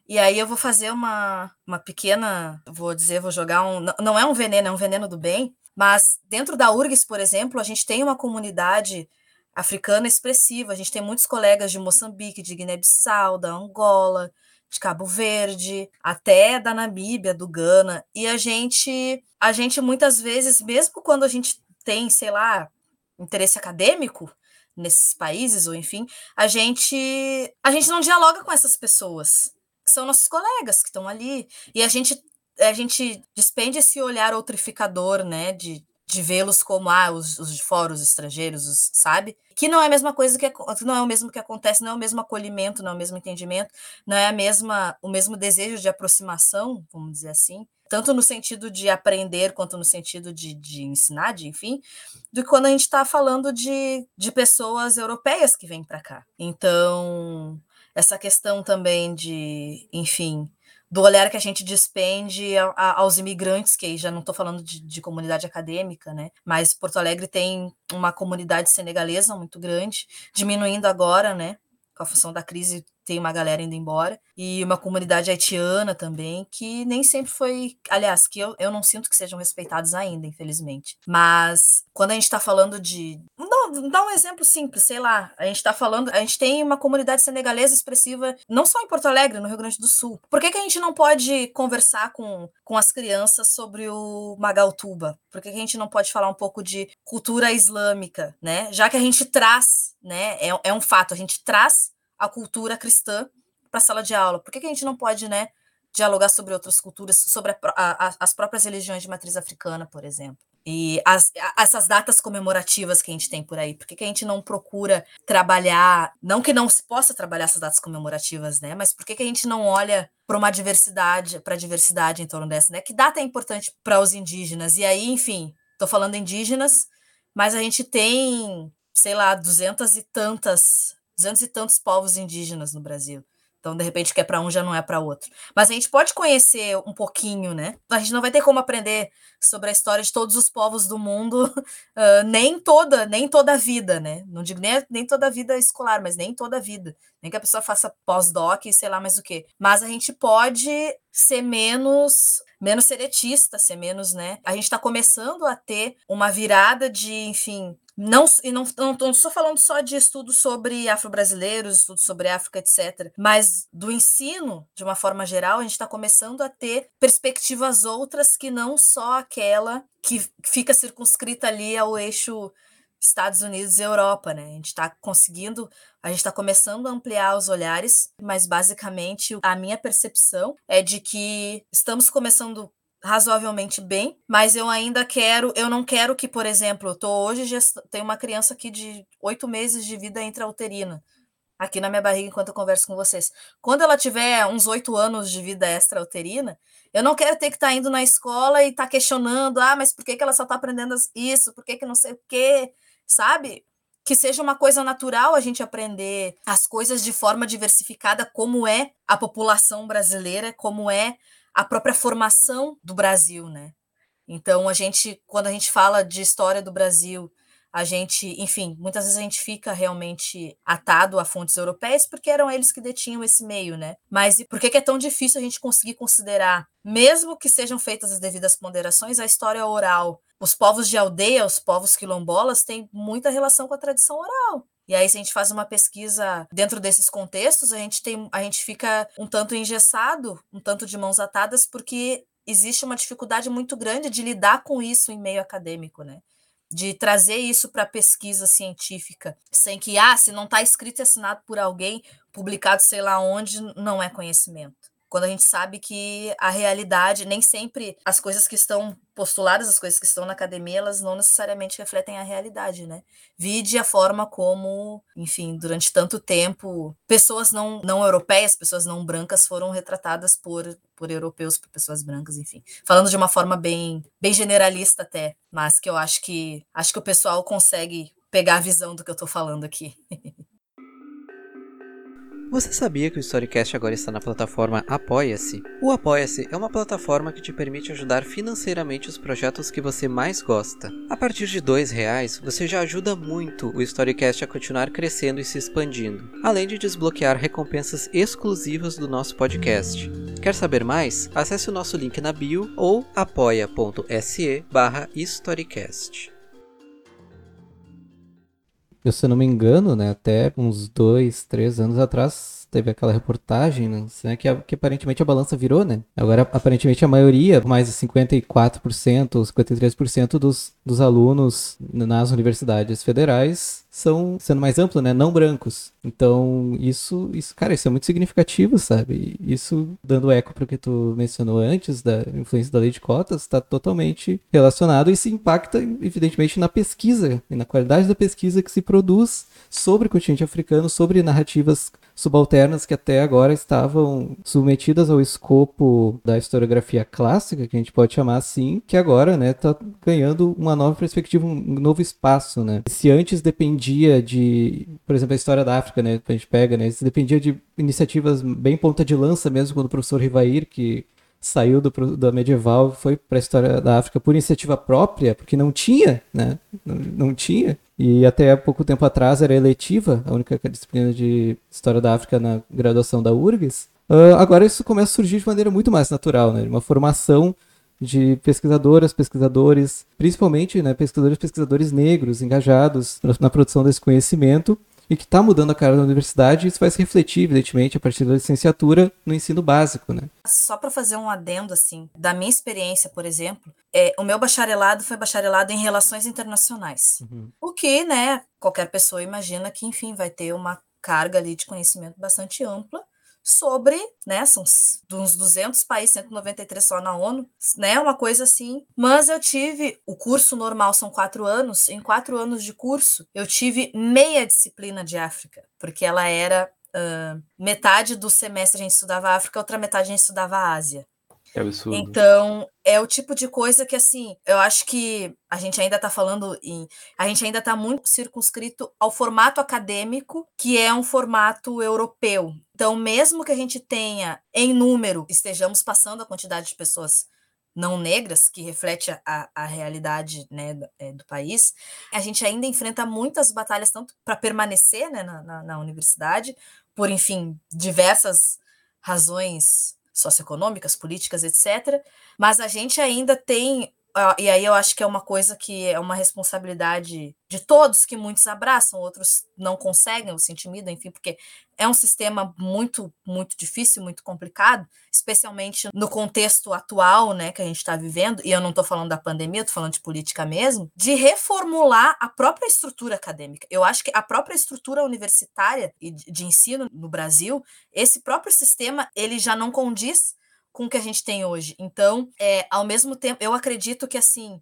e aí eu vou fazer uma, uma pequena, vou dizer, vou jogar um, não é um veneno, é um veneno do bem, mas dentro da URGS, por exemplo, a gente tem uma comunidade africana expressiva, a gente tem muitos colegas de Moçambique, de Guiné-Bissau, da Angola, de Cabo Verde, até da Namíbia, do Ghana. E a gente, a gente muitas vezes, mesmo quando a gente tem, sei lá, interesse acadêmico nesses países ou enfim, a gente a gente não dialoga com essas pessoas, que são nossos colegas que estão ali. E a gente a gente despende esse olhar outrificador, né, de de vê-los como ah, os, os de fora, os estrangeiros, os, sabe? Que não é a mesma coisa que não é o mesmo que acontece, não é o mesmo acolhimento, não é o mesmo entendimento, não é a mesma o mesmo desejo de aproximação, vamos dizer assim, tanto no sentido de aprender quanto no sentido de, de ensinar, de enfim, do que quando a gente está falando de, de pessoas europeias que vêm para cá. Então, essa questão também de, enfim, do olhar que a gente despende a, a, aos imigrantes, que já não estou falando de, de, comunidade acadêmica, né? Mas Porto Alegre tem uma comunidade senegalesa muito grande, diminuindo agora, né? Com a função da crise tem uma galera indo embora, e uma comunidade haitiana também, que nem sempre foi, aliás, que eu, eu não sinto que sejam respeitados ainda, infelizmente. Mas quando a gente está falando de. Não, dá um exemplo simples, sei lá. A gente está falando, a gente tem uma comunidade senegalesa expressiva, não só em Porto Alegre, no Rio Grande do Sul. Por que, que a gente não pode conversar com, com as crianças sobre o Magaltuba? Por que, que a gente não pode falar um pouco de cultura islâmica, né? Já que a gente traz, né? É, é um fato, a gente traz a cultura cristã para a sala de aula? Por que, que, a gente não pode, né, dialogar sobre outras culturas, sobre a, a, as próprias religiões de matriz africana, por exemplo? E as, essas datas comemorativas que a gente tem por aí, por que, a gente não procura trabalhar, não que não se possa trabalhar essas datas comemorativas, né? Mas por que, que a gente não olha para uma diversidade, para a diversidade em torno dessa, né? Que data é importante para os indígenas? E aí, enfim, estou falando indígenas, mas a gente tem sei lá, duzentas e tantas, duzentos e tantos povos indígenas no Brasil. Então, de repente, que é para um já não é para outro. Mas a gente pode conhecer um pouquinho, né? A gente não vai ter como aprender sobre a história de todos os povos do mundo, uh, nem toda, nem toda a vida, né? Não digo nem, nem toda a vida escolar, mas nem toda a vida. Nem que a pessoa faça pós-doc e sei lá mais o quê. Mas a gente pode ser menos menos seletista, ser menos, né? A gente está começando a ter uma virada de, enfim, não, e não, não, não estou falando só de estudos sobre afro-brasileiros, estudos sobre África, etc., mas do ensino, de uma forma geral, a gente está começando a ter perspectivas outras que não só aquela que fica circunscrita ali ao eixo Estados Unidos e Europa, né? A gente está conseguindo, a gente está começando a ampliar os olhares, mas basicamente a minha percepção é de que estamos começando razoavelmente bem, mas eu ainda quero, eu não quero que, por exemplo, eu tô hoje tem uma criança aqui de oito meses de vida intrauterina aqui na minha barriga enquanto eu converso com vocês. Quando ela tiver uns oito anos de vida extrauterina, eu não quero ter que estar tá indo na escola e estar tá questionando, ah, mas por que, que ela só está aprendendo isso? Por que, que não sei o quê? Sabe? Que seja uma coisa natural a gente aprender as coisas de forma diversificada, como é a população brasileira, como é a própria formação do Brasil, né? Então a gente, quando a gente fala de história do Brasil, a gente, enfim, muitas vezes a gente fica realmente atado a fontes europeias porque eram eles que detinham esse meio, né? Mas por que é tão difícil a gente conseguir considerar, mesmo que sejam feitas as devidas ponderações, a história oral? Os povos de aldeia, os povos quilombolas, têm muita relação com a tradição oral. E aí, se a gente faz uma pesquisa dentro desses contextos, a gente tem, a gente fica um tanto engessado, um tanto de mãos atadas, porque existe uma dificuldade muito grande de lidar com isso em meio acadêmico, né? De trazer isso para pesquisa científica, sem que, ah, se não está escrito e assinado por alguém, publicado sei lá onde, não é conhecimento quando a gente sabe que a realidade, nem sempre as coisas que estão postuladas, as coisas que estão na academia, elas não necessariamente refletem a realidade, né? Vide a forma como, enfim, durante tanto tempo, pessoas não, não europeias, pessoas não brancas foram retratadas por, por europeus, por pessoas brancas, enfim. Falando de uma forma bem, bem generalista até, mas que eu acho que acho que o pessoal consegue pegar a visão do que eu estou falando aqui. Você sabia que o Storycast agora está na plataforma Apoia-se? O Apoia-se é uma plataforma que te permite ajudar financeiramente os projetos que você mais gosta. A partir de R$ reais, você já ajuda muito o Storycast a continuar crescendo e se expandindo, além de desbloquear recompensas exclusivas do nosso podcast. Quer saber mais? Acesse o nosso link na bio ou apoia.se barra Storycast. Eu, se não me engano, né, até uns dois, três anos atrás, teve aquela reportagem, né, que, que aparentemente a balança virou, né? Agora, aparentemente, a maioria, mais de 54% ou 53% dos, dos alunos nas universidades federais são, sendo mais amplo, né, não brancos. Então, isso, isso, cara, isso é muito significativo, sabe? Isso, dando eco para o que tu mencionou antes, da influência da lei de cotas, está totalmente relacionado e se impacta, evidentemente, na pesquisa e na qualidade da pesquisa que se produz sobre o continente africano, sobre narrativas subalternas que até agora estavam submetidas ao escopo da historiografia clássica, que a gente pode chamar assim, que agora, né, tá ganhando uma nova perspectiva, um novo espaço, né? Se antes dependia de, por exemplo, a história da África, né, a gente pega, né, se dependia de iniciativas bem ponta de lança mesmo, quando o professor Rivair, que saiu do, da medieval foi para a história da África por iniciativa própria, porque não tinha, né? Não, não, tinha. E até pouco tempo atrás era eletiva, a única disciplina de história da África na graduação da URGS. Uh, agora isso começa a surgir de maneira muito mais natural, né? Uma formação de pesquisadoras, pesquisadores, principalmente né, pesquisadores pesquisadores negros engajados na produção desse conhecimento e que está mudando a cara da universidade, isso vai se refletir, evidentemente, a partir da licenciatura no ensino básico, né? Só para fazer um adendo, assim, da minha experiência, por exemplo, é, o meu bacharelado foi bacharelado em relações internacionais. Uhum. O que, né, qualquer pessoa imagina que, enfim, vai ter uma carga ali de conhecimento bastante ampla sobre, né, são uns 200 países, 193 só na ONU, né, uma coisa assim. Mas eu tive, o curso normal são quatro anos, em quatro anos de curso, eu tive meia disciplina de África, porque ela era uh, metade do semestre a gente estudava África, outra metade a gente estudava Ásia. Que absurdo. Então, é o tipo de coisa que, assim, eu acho que a gente ainda está falando em. A gente ainda está muito circunscrito ao formato acadêmico, que é um formato europeu. Então, mesmo que a gente tenha, em número, estejamos passando a quantidade de pessoas não negras, que reflete a, a realidade né, do, é, do, país, a gente ainda enfrenta muitas batalhas, tanto para permanecer né, na, na, na universidade, por, enfim, diversas razões socioeconômicas, políticas, etc. Mas a gente ainda tem e aí eu acho que é uma coisa que é uma responsabilidade de todos que muitos abraçam, outros não conseguem, ou se intimidam, enfim, porque é um sistema muito, muito difícil, muito complicado, especialmente no contexto atual, né, que a gente está vivendo, e eu não estou falando da pandemia, estou falando de política mesmo, de reformular a própria estrutura acadêmica. Eu acho que a própria estrutura universitária e de ensino no Brasil, esse próprio sistema, ele já não condiz com o que a gente tem hoje. Então, é, ao mesmo tempo, eu acredito que, assim,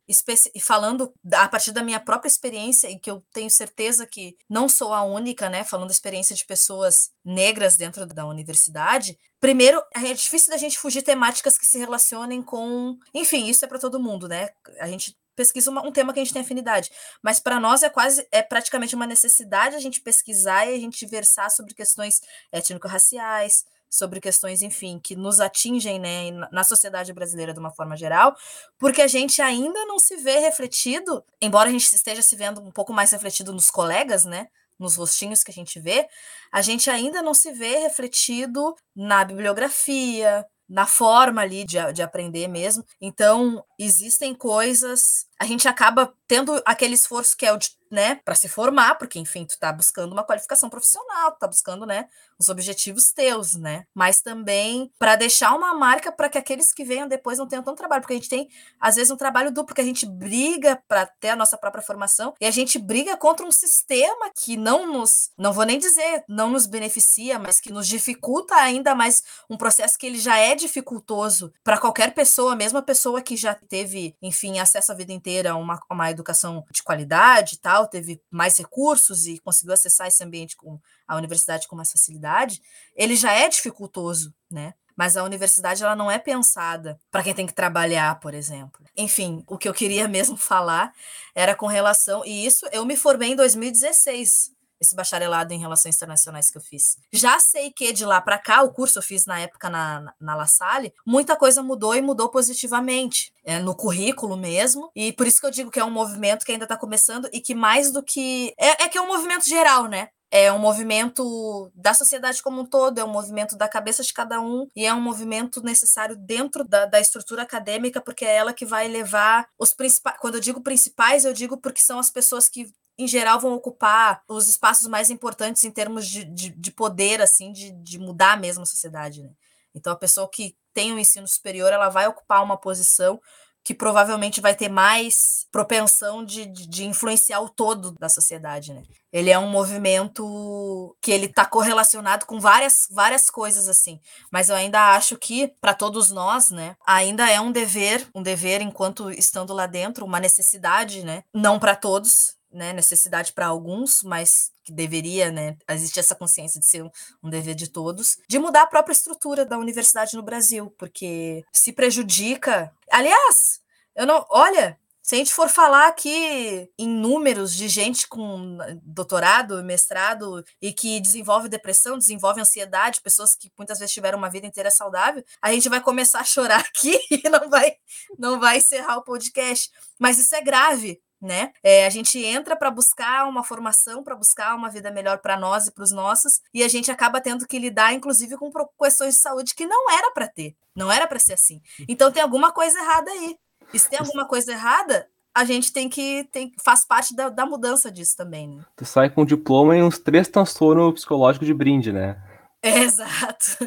falando a partir da minha própria experiência, e que eu tenho certeza que não sou a única, né, falando da experiência de pessoas negras dentro da universidade, Primeiro, é difícil da gente fugir temáticas que se relacionem com. Enfim, isso é para todo mundo, né? A gente pesquisa uma, um tema que a gente tem afinidade. Mas para nós é quase, é praticamente uma necessidade a gente pesquisar e a gente versar sobre questões étnico-raciais, sobre questões, enfim, que nos atingem né, na sociedade brasileira de uma forma geral, porque a gente ainda não se vê refletido, embora a gente esteja se vendo um pouco mais refletido nos colegas, né? Nos rostinhos que a gente vê, a gente ainda não se vê refletido na bibliografia, na forma ali de, de aprender mesmo. Então, existem coisas. A gente acaba tendo aquele esforço que é o de né, para se formar, porque enfim, tu tá buscando uma qualificação profissional, tu tá buscando, né, os objetivos teus, né? Mas também para deixar uma marca para que aqueles que venham depois não tenham tanto trabalho, porque a gente tem às vezes um trabalho duplo que a gente briga para ter a nossa própria formação e a gente briga contra um sistema que não nos, não vou nem dizer, não nos beneficia, mas que nos dificulta ainda mais um processo que ele já é dificultoso para qualquer pessoa, mesmo a pessoa que já teve, enfim, acesso a vida inteira a uma, uma educação de qualidade e tal, teve mais recursos e conseguiu acessar esse ambiente com a universidade com mais facilidade, ele já é dificultoso, né? Mas a universidade ela não é pensada para quem tem que trabalhar, por exemplo. Enfim, o que eu queria mesmo falar era com relação e isso eu me formei em 2016 esse bacharelado em relações internacionais que eu fiz. Já sei que de lá para cá, o curso eu fiz na época na, na La Salle, muita coisa mudou e mudou positivamente, é, no currículo mesmo, e por isso que eu digo que é um movimento que ainda está começando e que mais do que. É, é que é um movimento geral, né? é um movimento da sociedade como um todo, é um movimento da cabeça de cada um e é um movimento necessário dentro da, da estrutura acadêmica, porque é ela que vai levar os principais. Quando eu digo principais, eu digo porque são as pessoas que em geral, vão ocupar os espaços mais importantes em termos de, de, de poder, assim, de, de mudar mesmo a sociedade, né? Então, a pessoa que tem um ensino superior, ela vai ocupar uma posição que provavelmente vai ter mais propensão de, de, de, influenciar o todo da sociedade, né? Ele é um movimento que ele está correlacionado com várias, várias coisas assim, mas eu ainda acho que para todos nós, né, ainda é um dever, um dever enquanto estando lá dentro, uma necessidade, né? Não para todos, né, necessidade para alguns, mas que deveria, né, existir essa consciência de ser um, um, dever de todos, de mudar a própria estrutura da universidade no Brasil, porque se prejudica. Aliás, eu não, olha, se a gente for falar aqui em números de gente com doutorado, mestrado e que desenvolve depressão, desenvolve ansiedade, pessoas que muitas vezes tiveram uma vida inteira saudável, a gente vai começar a chorar aqui e não vai, não vai encerrar o podcast. Mas isso é grave, né? É, a gente entra para buscar uma formação, para buscar uma vida melhor para nós e para os nossos, e a gente acaba tendo que lidar, inclusive, com questões de saúde que não era para ter, não era para ser assim. Então tem alguma coisa errada aí. E se tem alguma coisa errada, a gente tem que tem, faz parte da, da mudança disso também, né? Tu sai com diploma e uns três transtornos psicológicos de brinde, né? É, exato.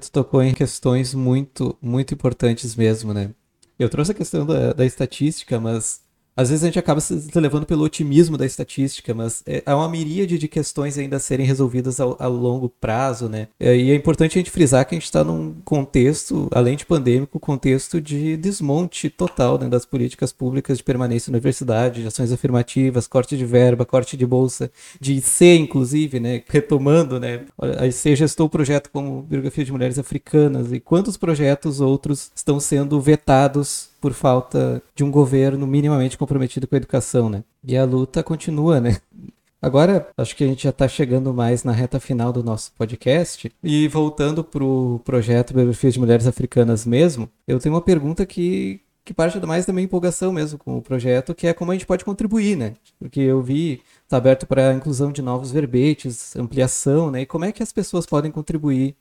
Tu tocou em questões muito, muito importantes mesmo, né? Eu trouxe a questão da, da estatística, mas às vezes a gente acaba se levando pelo otimismo da estatística, mas é, há uma miríade de questões ainda a serem resolvidas ao, a longo prazo, né? É, e é importante a gente frisar que a gente está num contexto, além de pandêmico, contexto de desmonte total né, das políticas públicas de permanência na universidade, de ações afirmativas, corte de verba, corte de bolsa, de IC, inclusive, né? Retomando, né? A IC gestou o projeto como biografia de mulheres africanas e quantos projetos outros estão sendo vetados por falta de um governo minimamente comprometido com a educação, né? E a luta continua, né? Agora, acho que a gente já está chegando mais na reta final do nosso podcast. E voltando para o projeto Biografias de Mulheres Africanas mesmo, eu tenho uma pergunta que, que parte mais da minha empolgação mesmo com o projeto, que é como a gente pode contribuir, né? Porque eu vi, está aberto para a inclusão de novos verbetes, ampliação, né? E como é que as pessoas podem contribuir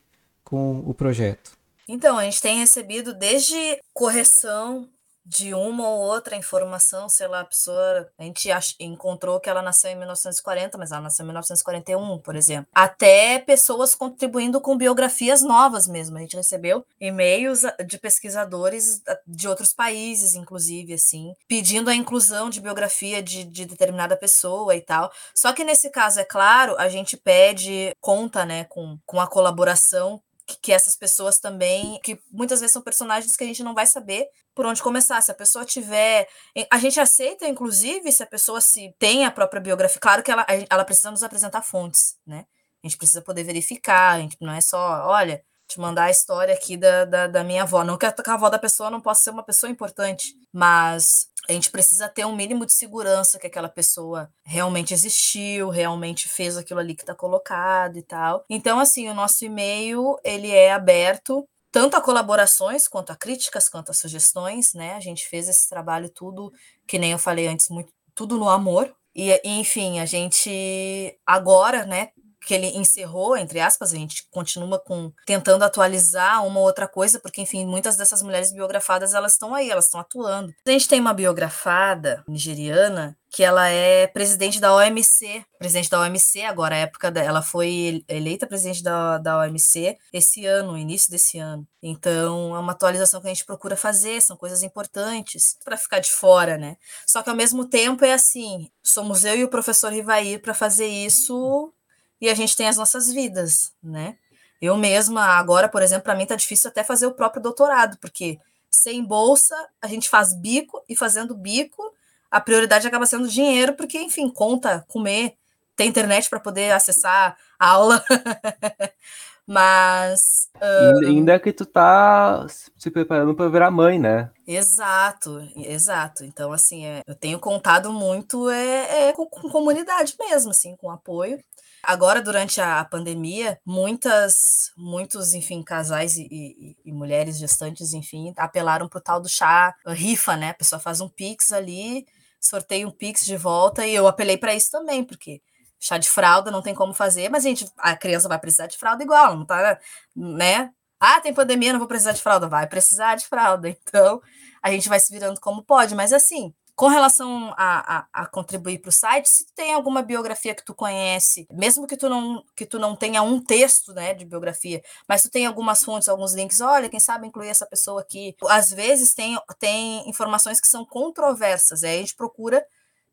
com o projeto? Então, a gente tem recebido desde correção de uma ou outra informação, sei lá, a pessoa, a gente ach, encontrou que ela nasceu em 1940, mas ela nasceu em 1941, por exemplo. Até pessoas contribuindo com biografias novas mesmo. A gente recebeu e-mails de pesquisadores de outros países, inclusive, assim, pedindo a inclusão de biografia de, de determinada pessoa e tal. Só que nesse caso, é claro, a gente pede conta, né, com, com a colaboração que, essas pessoas também, que muitas vezes são personagens que a gente não vai saber por onde começar. Se a pessoa tiver. A gente aceita, inclusive, se a pessoa se tem a própria biografia. Claro que ela, ela precisa nos apresentar fontes, né? A gente precisa poder verificar, a gente não é só, olha, te mandar a história aqui da, da, da minha avó. Não que a avó da pessoa não possa ser uma pessoa importante, mas a gente precisa ter um mínimo de segurança que aquela pessoa realmente existiu, realmente fez aquilo ali que está colocado e tal. Então, assim, o nosso e-mail ele é aberto tanto a colaborações quanto a críticas, quanto a sugestões, né? A gente fez esse trabalho tudo, que nem eu falei antes, muito, tudo no amor. E, enfim, a gente agora, né, que ele encerrou, entre aspas, a gente continua com tentando atualizar uma ou outra coisa, porque, enfim, muitas dessas mulheres biografadas, elas estão aí, elas estão atuando. A gente tem uma biografada nigeriana que ela é presidente da OMC, presidente da OMC agora, a época dela, ela foi eleita presidente da, da OMC esse ano, início desse ano. Então, é uma atualização que a gente procura fazer, são coisas importantes para ficar de fora, né? Só que ao mesmo tempo é assim, somos eu e o professor Rivair para fazer isso e a gente tem as nossas vidas, né? Eu mesma, agora, por exemplo, para mim tá difícil até fazer o próprio doutorado, porque sem bolsa, a gente faz bico e fazendo bico, a prioridade acaba sendo dinheiro, porque, enfim, conta, comer, ter internet para poder acessar a aula. Mas. Uh... Ainda que tu tá se preparando para virar mãe, né? Exato, exato. Então, assim, é, eu tenho contado muito é, é com, com, comunidade mesmo, assim, com apoio. Agora, durante a pandemia, muitas, muitos, enfim, casais e, e, e mulheres gestantes, enfim, apelaram para o tal do chá rifa, né? A pessoa faz um pix ali, sorteia um pix de volta, e eu apelei para isso também, porque chá de fralda não tem como fazer, mas a gente, a criança vai precisar de fralda igual, não tá, né? Ah, tem pandemia, não vou precisar de fralda, vai precisar de fralda. Então, a gente vai se virando como pode, mas assim, com relação a, a, a contribuir para o site, se tu tem alguma biografia que tu conhece, mesmo que tu não que tu não tenha um texto, né, de biografia, mas tu tem algumas fontes, alguns links, olha, quem sabe incluir essa pessoa aqui. Às vezes tem, tem informações que são controversas, aí a gente procura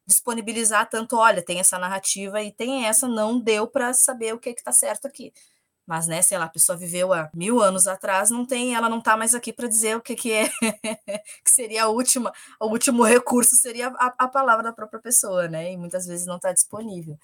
disponibilizar tanto, olha, tem essa narrativa e tem essa, não deu para saber o que está certo aqui mas né, sei lá, a pessoa viveu há mil anos atrás, não tem, ela não está mais aqui para dizer o que, que é, que seria a última, o último recurso seria a, a palavra da própria pessoa, né? E muitas vezes não está disponível.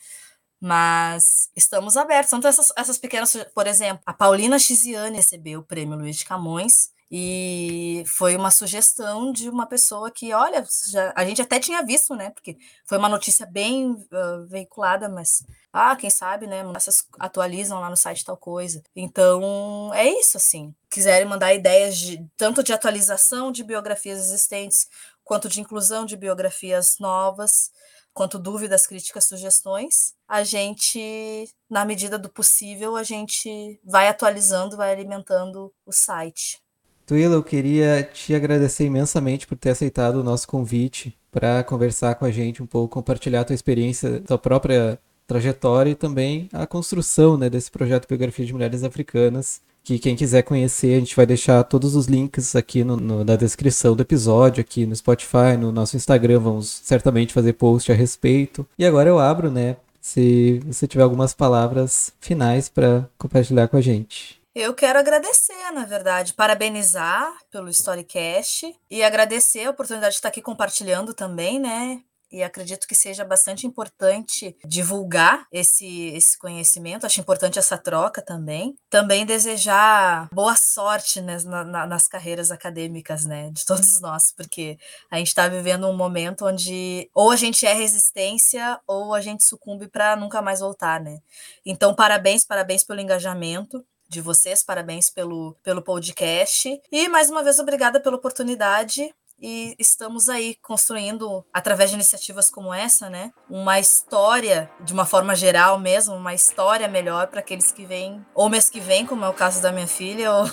Mas estamos abertos. São essas, essas pequenas, por exemplo, a Paulina Chiziane recebeu o prêmio Luiz de Camões e foi uma sugestão de uma pessoa que, olha, já, a gente até tinha visto, né? Porque foi uma notícia bem uh, veiculada, mas ah, quem sabe, né? Essas atualizam lá no site tal coisa. Então, é isso, assim. Quiserem mandar ideias de tanto de atualização de biografias existentes, quanto de inclusão de biografias novas, quanto dúvidas, críticas, sugestões, a gente, na medida do possível, a gente vai atualizando, vai alimentando o site. Tuila, eu queria te agradecer imensamente por ter aceitado o nosso convite para conversar com a gente um pouco, compartilhar a tua experiência, tua própria trajetória e também a construção né, desse projeto Biografia de Mulheres Africanas, que quem quiser conhecer, a gente vai deixar todos os links aqui no, no, na descrição do episódio, aqui no Spotify, no nosso Instagram, vamos certamente fazer post a respeito. E agora eu abro, né, se você tiver algumas palavras finais para compartilhar com a gente. Eu quero agradecer, na verdade, parabenizar pelo Storycast e agradecer a oportunidade de estar aqui compartilhando também, né? e acredito que seja bastante importante divulgar esse, esse conhecimento. Acho importante essa troca também. Também desejar boa sorte né, na, nas carreiras acadêmicas né, de todos nós, porque a gente está vivendo um momento onde ou a gente é resistência ou a gente sucumbe para nunca mais voltar. Né? Então, parabéns, parabéns pelo engajamento de vocês, parabéns pelo, pelo podcast. E mais uma vez, obrigada pela oportunidade e estamos aí construindo, através de iniciativas como essa, né, uma história, de uma forma geral mesmo, uma história melhor para aqueles que vêm, ou mês que vem, como é o caso da minha filha, ou,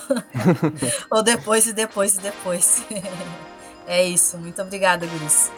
ou depois e depois e depois. é isso. Muito obrigada, Guris.